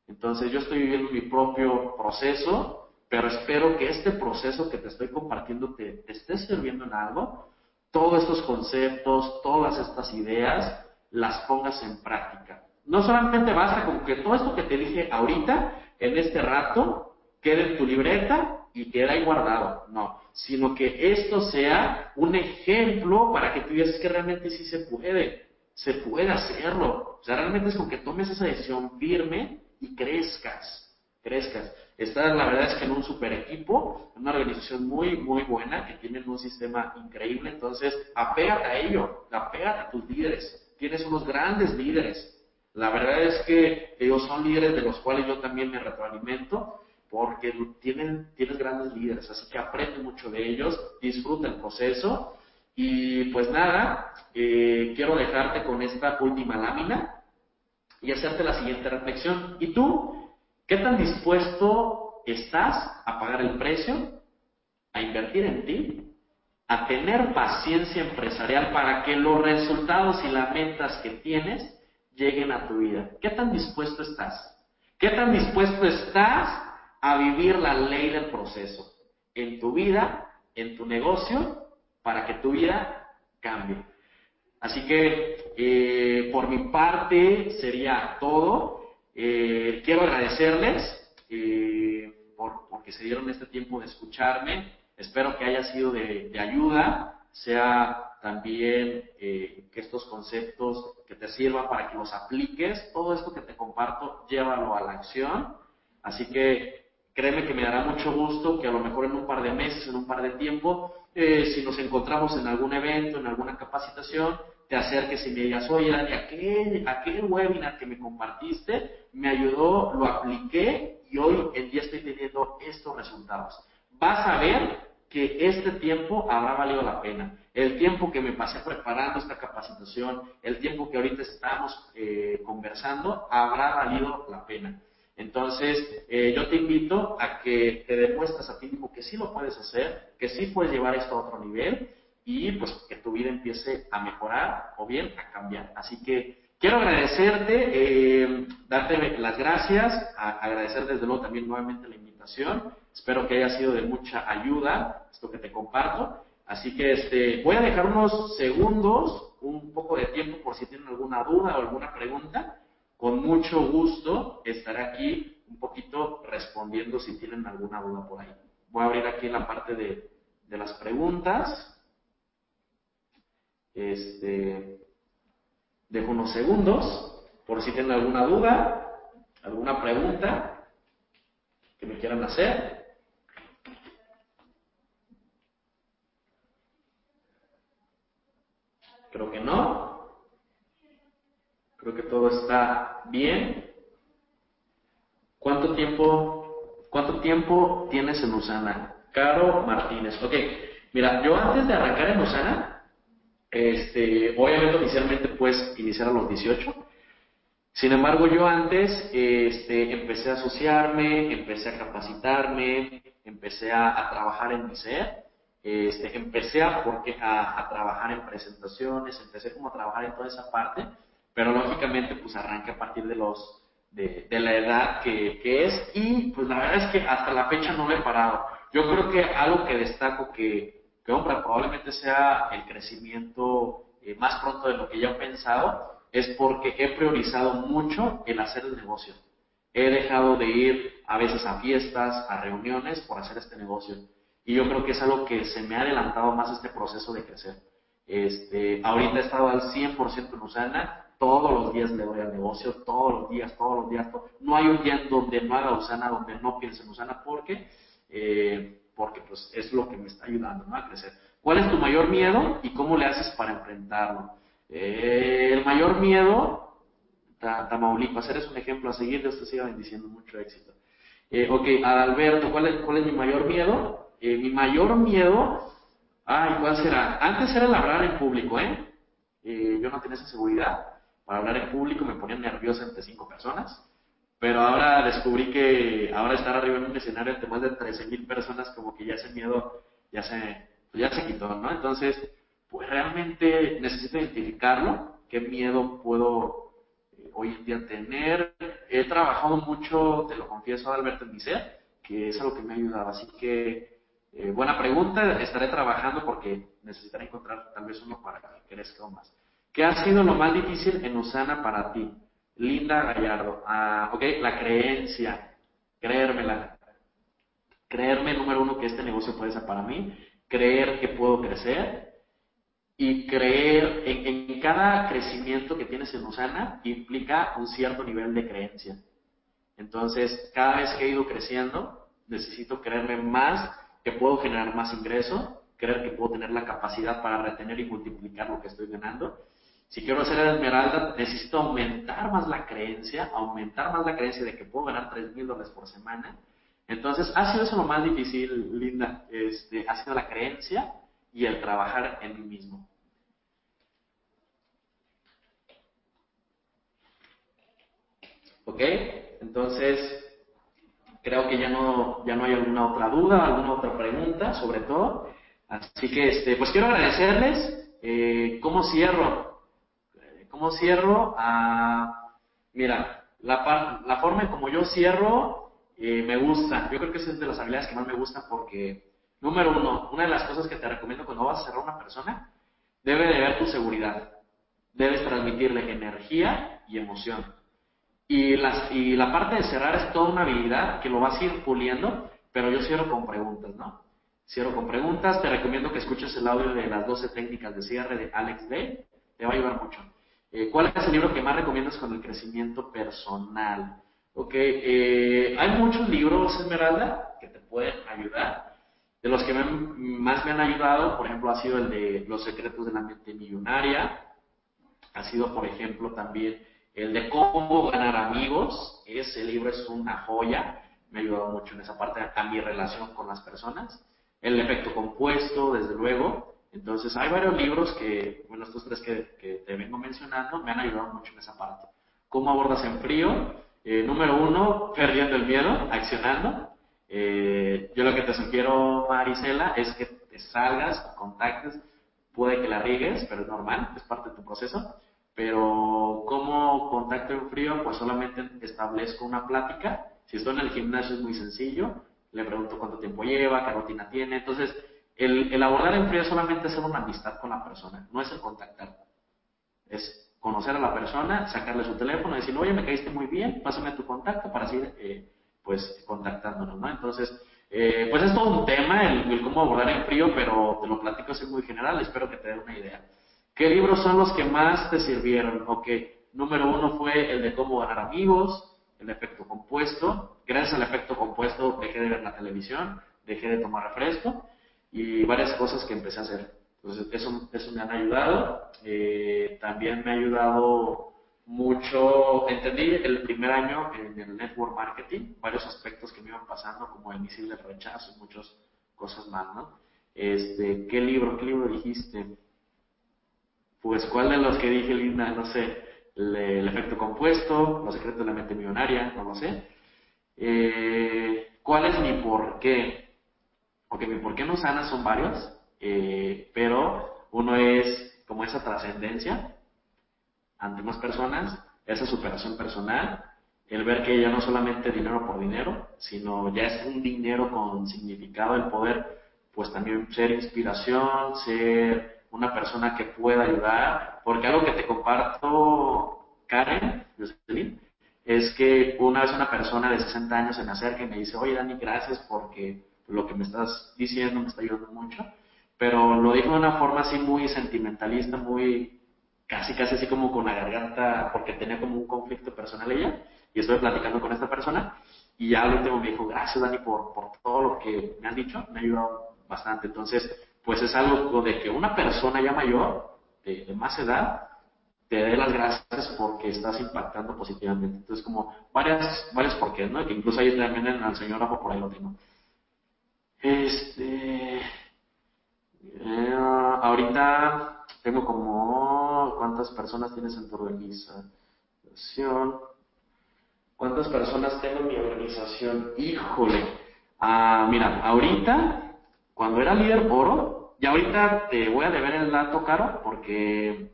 Entonces yo estoy viviendo mi propio proceso, pero espero que este proceso que te estoy compartiendo te, te esté sirviendo en algo. Todos estos conceptos, todas estas ideas, las pongas en práctica. No solamente basta con que todo esto que te dije ahorita, en este rato, quede en tu libreta y quede ahí guardado. No, sino que esto sea un ejemplo para que tú digas que realmente sí se puede, se puede hacerlo. O sea, realmente es con que tomes esa decisión firme y crezcas, crezcas. Estás, la verdad es que en un super equipo, en una organización muy, muy buena, que tienen un sistema increíble, entonces apégate a ello, apégate a tus líderes. Tienes unos grandes líderes. La verdad es que ellos son líderes de los cuales yo también me retroalimento porque tienen, tienes grandes líderes, así que aprende mucho de ellos, disfruta el proceso y pues nada, eh, quiero dejarte con esta última lámina y hacerte la siguiente reflexión. ¿Y tú qué tan dispuesto estás a pagar el precio, a invertir en ti, a tener paciencia empresarial para que los resultados y las metas que tienes lleguen a tu vida? ¿Qué tan dispuesto estás? ¿Qué tan dispuesto estás a vivir la ley del proceso en tu vida, en tu negocio, para que tu vida cambie. Así que eh, por mi parte sería todo. Eh, quiero agradecerles eh, por, porque se dieron este tiempo de escucharme. Espero que haya sido de, de ayuda, sea también que estos conceptos que te sirvan para que los apliques. Todo esto que te comparto, llévalo a la acción. Así que Créeme que me dará mucho gusto que a lo mejor en un par de meses, en un par de tiempo, eh, si nos encontramos en algún evento, en alguna capacitación, te acerques y me digas, oye Dani, aquel, aquel webinar que me compartiste me ayudó, lo apliqué y hoy en día estoy teniendo estos resultados. Vas a ver que este tiempo habrá valido la pena. El tiempo que me pasé preparando esta capacitación, el tiempo que ahorita estamos eh, conversando, habrá valido la pena. Entonces, eh, yo te invito a que te demuestres a ti mismo que sí lo puedes hacer, que sí puedes llevar esto a otro nivel y pues que tu vida empiece a mejorar o bien a cambiar. Así que quiero agradecerte, eh, darte las gracias, agradecer desde luego también nuevamente la invitación. Espero que haya sido de mucha ayuda esto que te comparto. Así que este, voy a dejar unos segundos, un poco de tiempo por si tienen alguna duda o alguna pregunta con mucho gusto estaré aquí un poquito respondiendo si tienen alguna duda por ahí. Voy a abrir aquí la parte de, las preguntas. Este, dejo unos segundos por si tienen alguna duda, alguna pregunta que me quieran hacer. Creo que no. Creo que todo está bien. ¿Cuánto tiempo, cuánto tiempo tienes en Usana? Caro Martínez. Ok, mira, yo antes de arrancar en Usana, este, obviamente oficialmente pues iniciar a los 18. Sin embargo, yo antes este, empecé a asociarme, empecé a capacitarme, empecé a, trabajar en mi ser, este, empecé a, porque, a, trabajar en presentaciones, empecé como a trabajar en toda esa parte pero lógicamente pues arranca a partir de los de, la edad que, que, es y pues la verdad es que hasta la fecha no me he parado. Yo creo que algo que destaco que, que hombre, probablemente sea el crecimiento eh, más pronto de lo que yo he pensado, es porque he priorizado mucho el hacer el negocio. He dejado de ir a veces a fiestas, a reuniones por hacer este negocio. Y yo creo que es algo que se me ha adelantado más este proceso de crecer. Este, ahorita he estado al 100% en Usana, todos los días le doy al negocio, todos los días, todos los días. No hay un día en donde no haga Usana, donde no piense en Usana, porque, eh, porque pues es lo que me está ayudando a crecer. ¿Cuál es tu mayor miedo y cómo le haces para enfrentarlo? Eh, el mayor miedo, Tamaulipas, eres un ejemplo a seguir, Dios te siga bendiciendo, mucho éxito. Eh, ok, Adalberto, ¿cuál es, ¿cuál es mi mayor miedo? Eh, mi mayor miedo, ay, ¿cuál será? Antes era el hablar en público, ¿eh? ¿eh? Yo no tenía esa seguridad. Para hablar en público me ponía nervioso entre cinco personas. Pero ahora descubrí que ahora estar arriba en un escenario ante más de 13.000 personas, como que ya ese miedo ya se, ya se quitó, ¿no? Entonces, pues realmente necesito identificarlo, qué miedo puedo eh, hoy en día tener. He trabajado mucho, te lo confieso, Alberto, en que es algo que me ha ayudado. Así que, eh, buena pregunta, estaré trabajando porque necesitaré encontrar tal vez uno para que crezca más. ¿Qué ha sido lo más difícil en Usana para ti? Linda Gallardo. Ah, ok, la creencia. Creérmela. Creerme, número uno, que este negocio puede ser para mí. Creer que puedo crecer. Y creer en, en cada crecimiento que tienes en Usana implica un cierto nivel de creencia. Entonces, cada vez que he ido creciendo, necesito creerme más que puedo generar más ingreso, creer que puedo tener la capacidad para retener y multiplicar lo que estoy ganando si quiero hacer la esmeralda, necesito aumentar más la creencia, aumentar más la creencia de que puedo ganar 3 mil dólares por semana. Entonces, ha sido eso lo más difícil, Linda. Este, ha sido la creencia y el trabajar en mí mismo. ¿Ok? Entonces, creo que ya no, ya no hay alguna otra duda, alguna otra pregunta, sobre todo. Así que, este, pues quiero agradecerles. Eh, ¿Cómo cierro? ¿Cómo cierro? Ah, mira, la, la forma en como yo cierro eh, me gusta. Yo creo que esa es de las habilidades que más me gustan porque, número uno, una de las cosas que te recomiendo cuando vas a cerrar una persona, debe de ver tu seguridad. Debes transmitirle energía y emoción. Y, las, y la parte de cerrar es toda una habilidad que lo vas a ir puliendo, pero yo cierro con preguntas, ¿no? Cierro con preguntas. Te recomiendo que escuches el audio de las 12 técnicas de cierre de Alex Day. Te va a ayudar mucho. Eh, ¿Cuál es el libro que más recomiendas con el crecimiento personal? Ok, eh, hay muchos libros, Esmeralda, que te pueden ayudar. De los que más me han ayudado, por ejemplo, ha sido el de Los secretos de la mente millonaria. Ha sido, por ejemplo, también el de Cómo ganar amigos. Ese libro es una joya. Me ha ayudado mucho en esa parte a mi relación con las personas. El efecto compuesto, desde luego. Entonces, hay varios libros que, bueno, estos tres que, te vengo mencionando, me han ayudado mucho en esa parte. ¿Cómo abordas en frío? Eh, número uno, perdiendo el miedo, accionando. Eh, yo lo que te sugiero, Marisela, es que te salgas, contactes, puede que la rigues, pero es normal, es parte de tu proceso. Pero, ¿cómo contacto en frío? Pues solamente establezco una plática. Si estoy en el gimnasio es muy sencillo, le pregunto cuánto tiempo lleva, qué rutina tiene. Entonces, el, abordar en frío es solamente hacer una amistad con la persona, no es el contactar. Es conocer a la persona, sacarle su teléfono, decirle, oye, me caíste muy bien, pásame tu contacto para seguir, eh, pues, contactándonos, ¿no? Entonces, eh, pues es todo un tema el, cómo abordar en frío, pero te lo platico así muy general, espero que te dé una idea. ¿Qué libros son los que más te sirvieron? Ok, número uno fue el de cómo ganar amigos, el efecto compuesto. Gracias al efecto compuesto dejé de ver la televisión, dejé de tomar refresco y varias cosas que empecé a hacer. Entonces, eso, eso me han ayudado. Eh, también me ha ayudado mucho, entendí el primer año en el network marketing, varios aspectos que me iban pasando, como el misil de rechazo y muchas cosas más, ¿no? Este, ¿qué libro, qué libro dijiste? Pues, ¿cuál de los que dije, Linda? No sé, el, efecto compuesto, los secretos de la mente millonaria, no lo sé. Eh, ¿Cuál es mi por qué? Porque mi por qué no sana son varios, eh, pero uno es como esa trascendencia ante más personas, esa superación personal, el ver que ya no solamente dinero por dinero, sino ya es un dinero con significado, el poder, pues también ser inspiración, ser una persona que pueda ayudar, porque algo que te comparto, Karen, es que una vez una persona de 60 años se me acerca y me dice, oye Dani, gracias porque lo que me estás diciendo me está ayudando mucho, pero lo dijo de una forma así muy sentimentalista, muy casi casi así como con la garganta, porque tenía como un conflicto personal ella, y estoy platicando con esta persona, Y ya al último me dijo, gracias Dani por, por todo lo que me has dicho, me ha ayudado bastante. Entonces, pues es algo de que una persona ya mayor, de, más edad, te dé las gracias porque estás impactando positivamente. Entonces, como varias, varios porqués, ¿no? Que incluso ahí también en el señor Apo por ahí lo tengo. Este. Eh, ahorita tengo como. ¿Cuántas personas tienes en tu organización? ¿Cuántas personas tengo en mi organización? Híjole. Ah, mira, ahorita, cuando era líder oro, y ahorita te voy a deber el dato caro, porque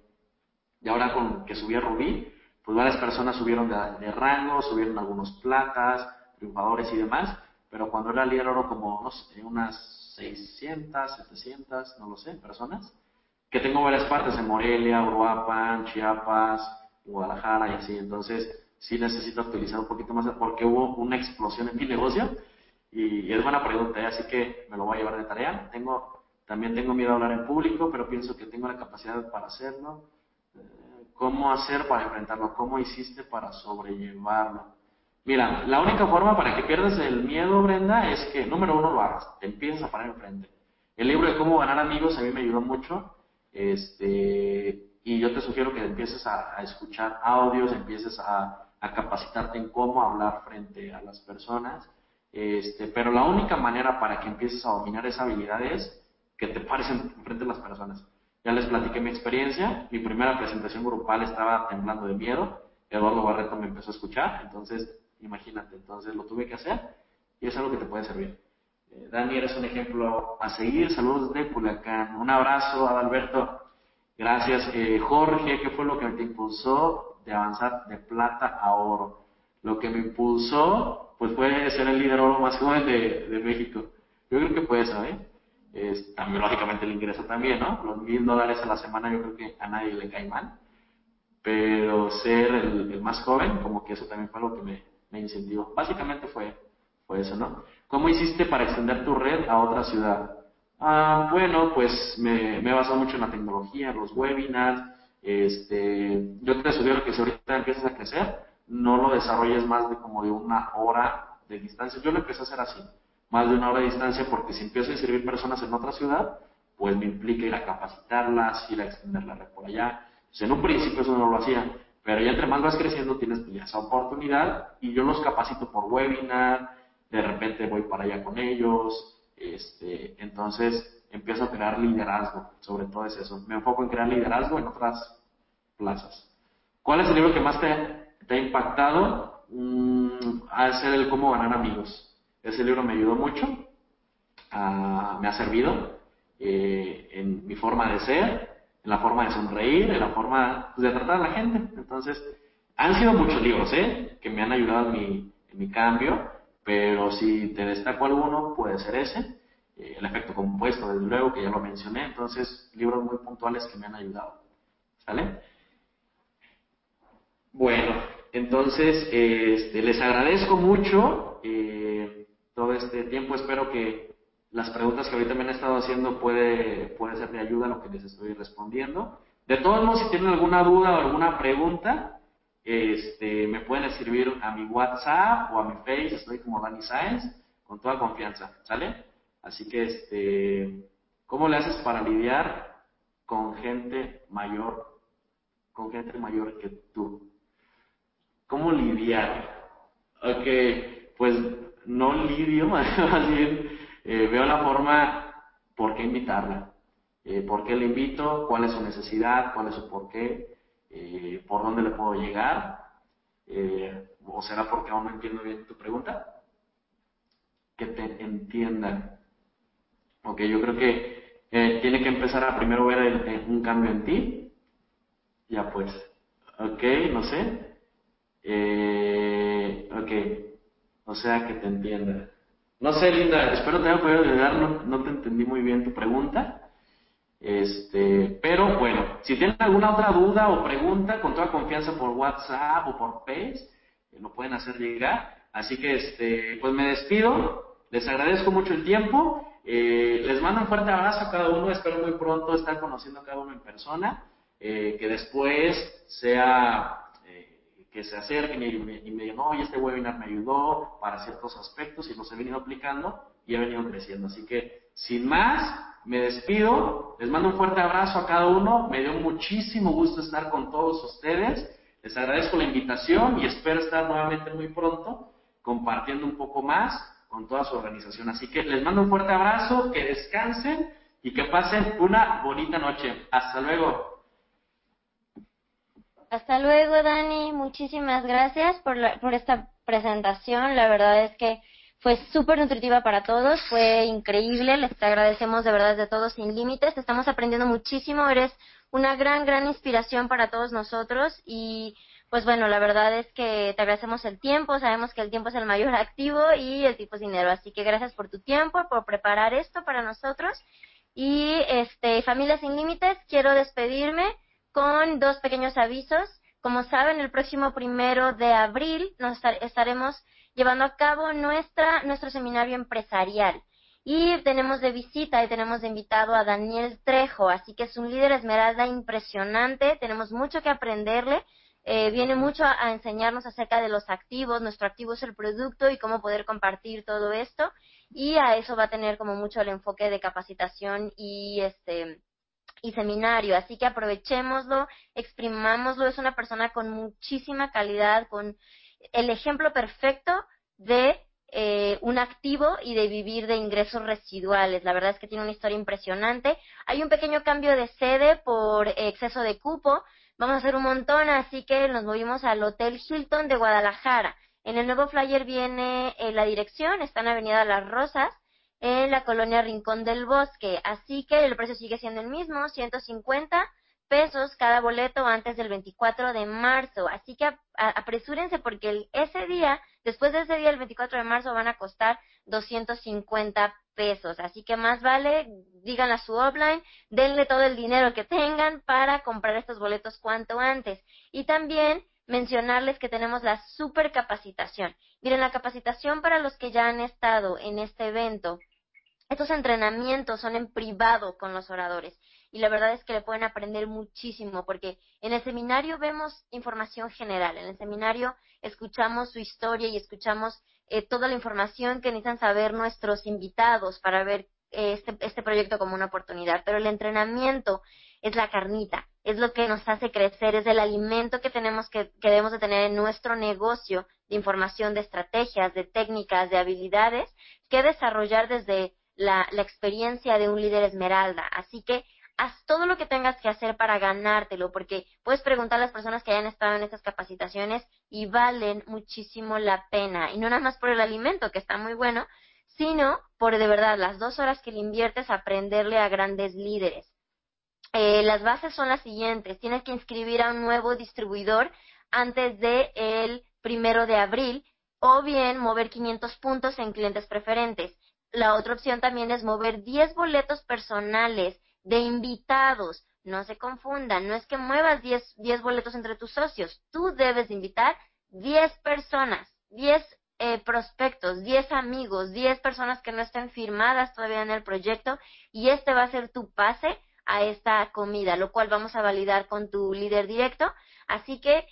ya ahora con que subí a Rubí, pues varias personas subieron de, rango, subieron algunos platas, triunfadores y demás, pero cuando líder oro como, no sé, unas 600, 700, no lo sé, personas, que tengo varias partes en Morelia, Uruapan, Chiapas, Guadalajara y así, entonces sí necesito utilizar un poquito más porque hubo una explosión en mi negocio y, es buena pregunta, ¿eh? así que me lo voy a llevar de tarea. Tengo, también tengo miedo a hablar en público, pero pienso que tengo la capacidad para hacerlo. Eh, ¿Cómo hacer para enfrentarlo? ¿Cómo hiciste para sobrellevarlo? Mira, la única forma para que pierdas el miedo, Brenda, es que, número uno, lo hagas, te empiezas a parar enfrente. El libro de cómo ganar amigos a mí me ayudó mucho. Este, y yo te sugiero que empieces a, escuchar audios, empieces a, a capacitarte en cómo hablar frente a las personas. Este, pero la única manera para que empieces a dominar esa habilidad es que te pares frente a las personas. Ya les platiqué mi experiencia. Mi primera presentación grupal estaba temblando de miedo. Eduardo Barreto me empezó a escuchar. Entonces, imagínate, entonces lo tuve que hacer y es algo que te puede servir. Eh, Dani, eres un ejemplo a seguir. Saludos de Culiacán. Un abrazo, Adalberto. Gracias. Eh, Jorge, ¿qué fue lo que te impulsó de avanzar de plata a oro. Lo que me impulsó, pues fue ser el líder oro más joven de, de México. Yo creo que fue eso, ¿eh? Es, también, lógicamente, el ingreso también, ¿no? Los mil dólares a la semana yo creo que a nadie le cae mal. Pero ser el, el más joven, como que eso también fue lo que me, me incentivó. Básicamente fue, fue eso, ¿no? ¿Cómo hiciste para extender tu red a otra ciudad? Ah, bueno, pues me, me he basado mucho en la tecnología, los webinars, este, yo te sugiero que si ahorita empiezas a crecer, no lo desarrolles más de como de una hora de distancia. Yo lo empecé a hacer así, más de una hora de distancia, porque si empiezo a servir personas en otra ciudad, pues me implica ir a capacitarlas, ir a extender la red por allá. Pues en un principio eso no lo hacía, pero ya entre más vas creciendo tienes pues, esa oportunidad y yo los capacito por webinar, de repente voy para allá con ellos, este, entonces empiezo a crear liderazgo, sobre todo es eso. Me enfoco en crear liderazgo en otras plazas. ¿Cuál es el libro que más te, ha impactado? Mm, ser el cómo ganar amigos. Ese libro me ayudó mucho, me ha servido eh, en mi forma de ser, la forma de sonreír, en la forma pues, de tratar a la gente. Entonces, han sido muchos libros ¿eh? que me han ayudado en mi, en mi cambio, pero si te destaco alguno, puede ser ese. Eh, el efecto compuesto, desde luego, que ya lo mencioné. Entonces, libros muy puntuales que me han ayudado. ¿Sale? Bueno, entonces este, les agradezco mucho eh, todo este tiempo. Espero que las preguntas que ahorita me han estado haciendo puede, puede ser de ayuda a lo que les estoy respondiendo. De todos modos, si tienen alguna duda o alguna pregunta, este, me pueden escribir a mi WhatsApp o a mi Face, estoy como Dani Sáenz, con toda confianza, ¿sale? Así que, este, ¿cómo le haces para lidiar con gente mayor, con gente mayor que tú? ¿Cómo lidiar? Ok, pues no lidio, más bien eh, veo la forma por qué invitarla, eh, por qué le invito, cuál es su necesidad, cuál es su por qué, eh, por dónde le puedo llegar, o será porque aún no entiendo bien tu pregunta, que te entiendan. Ok, yo creo que tiene que empezar a primero ver un cambio en ti, ya pues, ok, no sé, eh, ok, o sea que te entienda. No sé, Linda, espero te haya podido ayudar, no, te entendí muy bien tu pregunta. Este, pero bueno, si tienen alguna otra duda o pregunta, con toda confianza por WhatsApp o por Face, eh, lo pueden hacer llegar. Así que, este, pues me despido, les agradezco mucho el tiempo, eh, les mando un fuerte abrazo a cada uno, espero muy pronto estar conociendo a cada uno en persona, eh, que después sea que se acerquen y me, y me digan, oye, este webinar me ayudó para ciertos aspectos y los he venido aplicando y he venido creciendo. Así que, sin más, me despido, les mando un fuerte abrazo a cada uno, me dio muchísimo gusto estar con todos ustedes, les agradezco la invitación y espero estar nuevamente muy pronto compartiendo un poco más con toda su organización. Así que les mando un fuerte abrazo, que descansen y que pasen una bonita noche. Hasta luego. Hasta luego, Dani. Muchísimas gracias por, por esta presentación. La verdad es que fue súper nutritiva para todos, fue increíble. Les agradecemos de verdad de todos sin límites. Estamos aprendiendo muchísimo. Eres una gran, gran inspiración para todos nosotros y pues bueno, la verdad es que te agradecemos el tiempo, sabemos que el tiempo es el mayor activo y el tiempo es dinero, así que gracias por tu tiempo, por preparar esto para nosotros. Y este, Familia Sin Límites, quiero despedirme con dos pequeños avisos. Como saben, el próximo primero de abril nos estaremos llevando a cabo nuestra, nuestro seminario empresarial. Y tenemos de visita y tenemos de invitado a Daniel Trejo, así que es un líder esmeralda impresionante, tenemos mucho que aprenderle, eh, viene mucho a, enseñarnos acerca de los activos, nuestro activo es el producto y cómo poder compartir todo esto, y a eso va a tener como mucho el enfoque de capacitación y este y seminario, así que aprovechémoslo, exprimámoslo, es una persona con muchísima calidad, con el ejemplo perfecto de eh, un activo y de vivir de ingresos residuales. La verdad es que tiene una historia impresionante. Hay un pequeño cambio de sede por exceso de cupo. Vamos a hacer un montón, así que nos movimos al Hotel Hilton de Guadalajara. En el nuevo flyer viene eh, la dirección, está en Avenida Las Rosas en la colonia Rincón del Bosque. Así que el precio sigue siendo el mismo, 150 pesos cada boleto antes del 24 de marzo. Así que apresúrense porque ese día, después de ese día, el 24 de marzo, van a costar 250 pesos. Así que más vale, digan a su offline, denle todo el dinero que tengan para comprar estos boletos cuanto antes. Y también mencionarles que tenemos la super capacitación. Miren, la capacitación para los que ya han estado en este evento, estos entrenamientos son en privado con los oradores y la verdad es que le pueden aprender muchísimo porque en el seminario vemos información general, en el seminario escuchamos su historia y escuchamos eh, toda la información que necesitan saber nuestros invitados para ver este, este proyecto como una oportunidad, pero el entrenamiento es la carnita, es lo que nos hace crecer, es el alimento que tenemos que, que debemos de tener en nuestro negocio de información, de estrategias, de técnicas, de habilidades que desarrollar desde la, la experiencia de un líder esmeralda. Así que haz todo lo que tengas que hacer para ganártelo, porque puedes preguntar a las personas que hayan estado en estas capacitaciones y valen muchísimo la pena. Y no nada más por el alimento, que está muy bueno, sino por de verdad las dos horas que le inviertes a aprenderle a grandes líderes. Eh, las bases son las siguientes. Tienes que inscribir a un nuevo distribuidor antes del el primero de abril o bien mover 500 puntos en clientes preferentes. La otra opción también es mover 10 boletos personales de invitados. No se confundan, no es que muevas 10, 10 boletos entre tus socios. Tú debes invitar 10 personas, 10 eh, prospectos, 10 amigos, 10 personas que no estén firmadas todavía en el proyecto y este va a ser tu pase a esta comida, lo cual vamos a validar con tu líder directo. Así que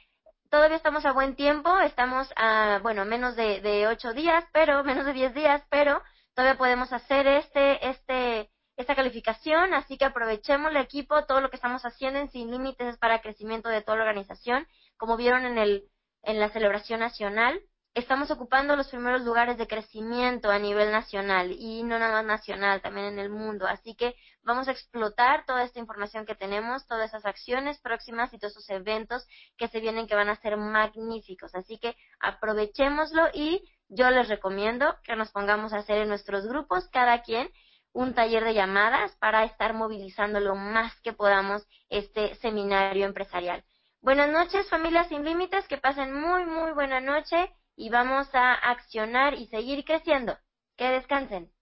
todavía estamos a buen tiempo, estamos a, bueno, menos de, de 8 días, pero, menos de 10 días, pero todavía podemos hacer este, este, esta calificación, así que aprovechemos el equipo, todo lo que estamos haciendo en Sin Límites es para crecimiento de toda la organización, como vieron en el, en la celebración nacional, estamos ocupando los primeros lugares de crecimiento a nivel nacional y no nada más nacional, también en el mundo. Así que vamos a explotar toda esta información que tenemos, todas esas acciones próximas y todos esos eventos que se vienen que van a ser magníficos. Así que aprovechémoslo y yo les recomiendo que nos pongamos a hacer en nuestros grupos, cada quien, un taller de llamadas para estar movilizando lo más que podamos este seminario empresarial. Buenas noches, familias sin límites, que pasen muy, muy buena noche y vamos a accionar y seguir creciendo. Que descansen.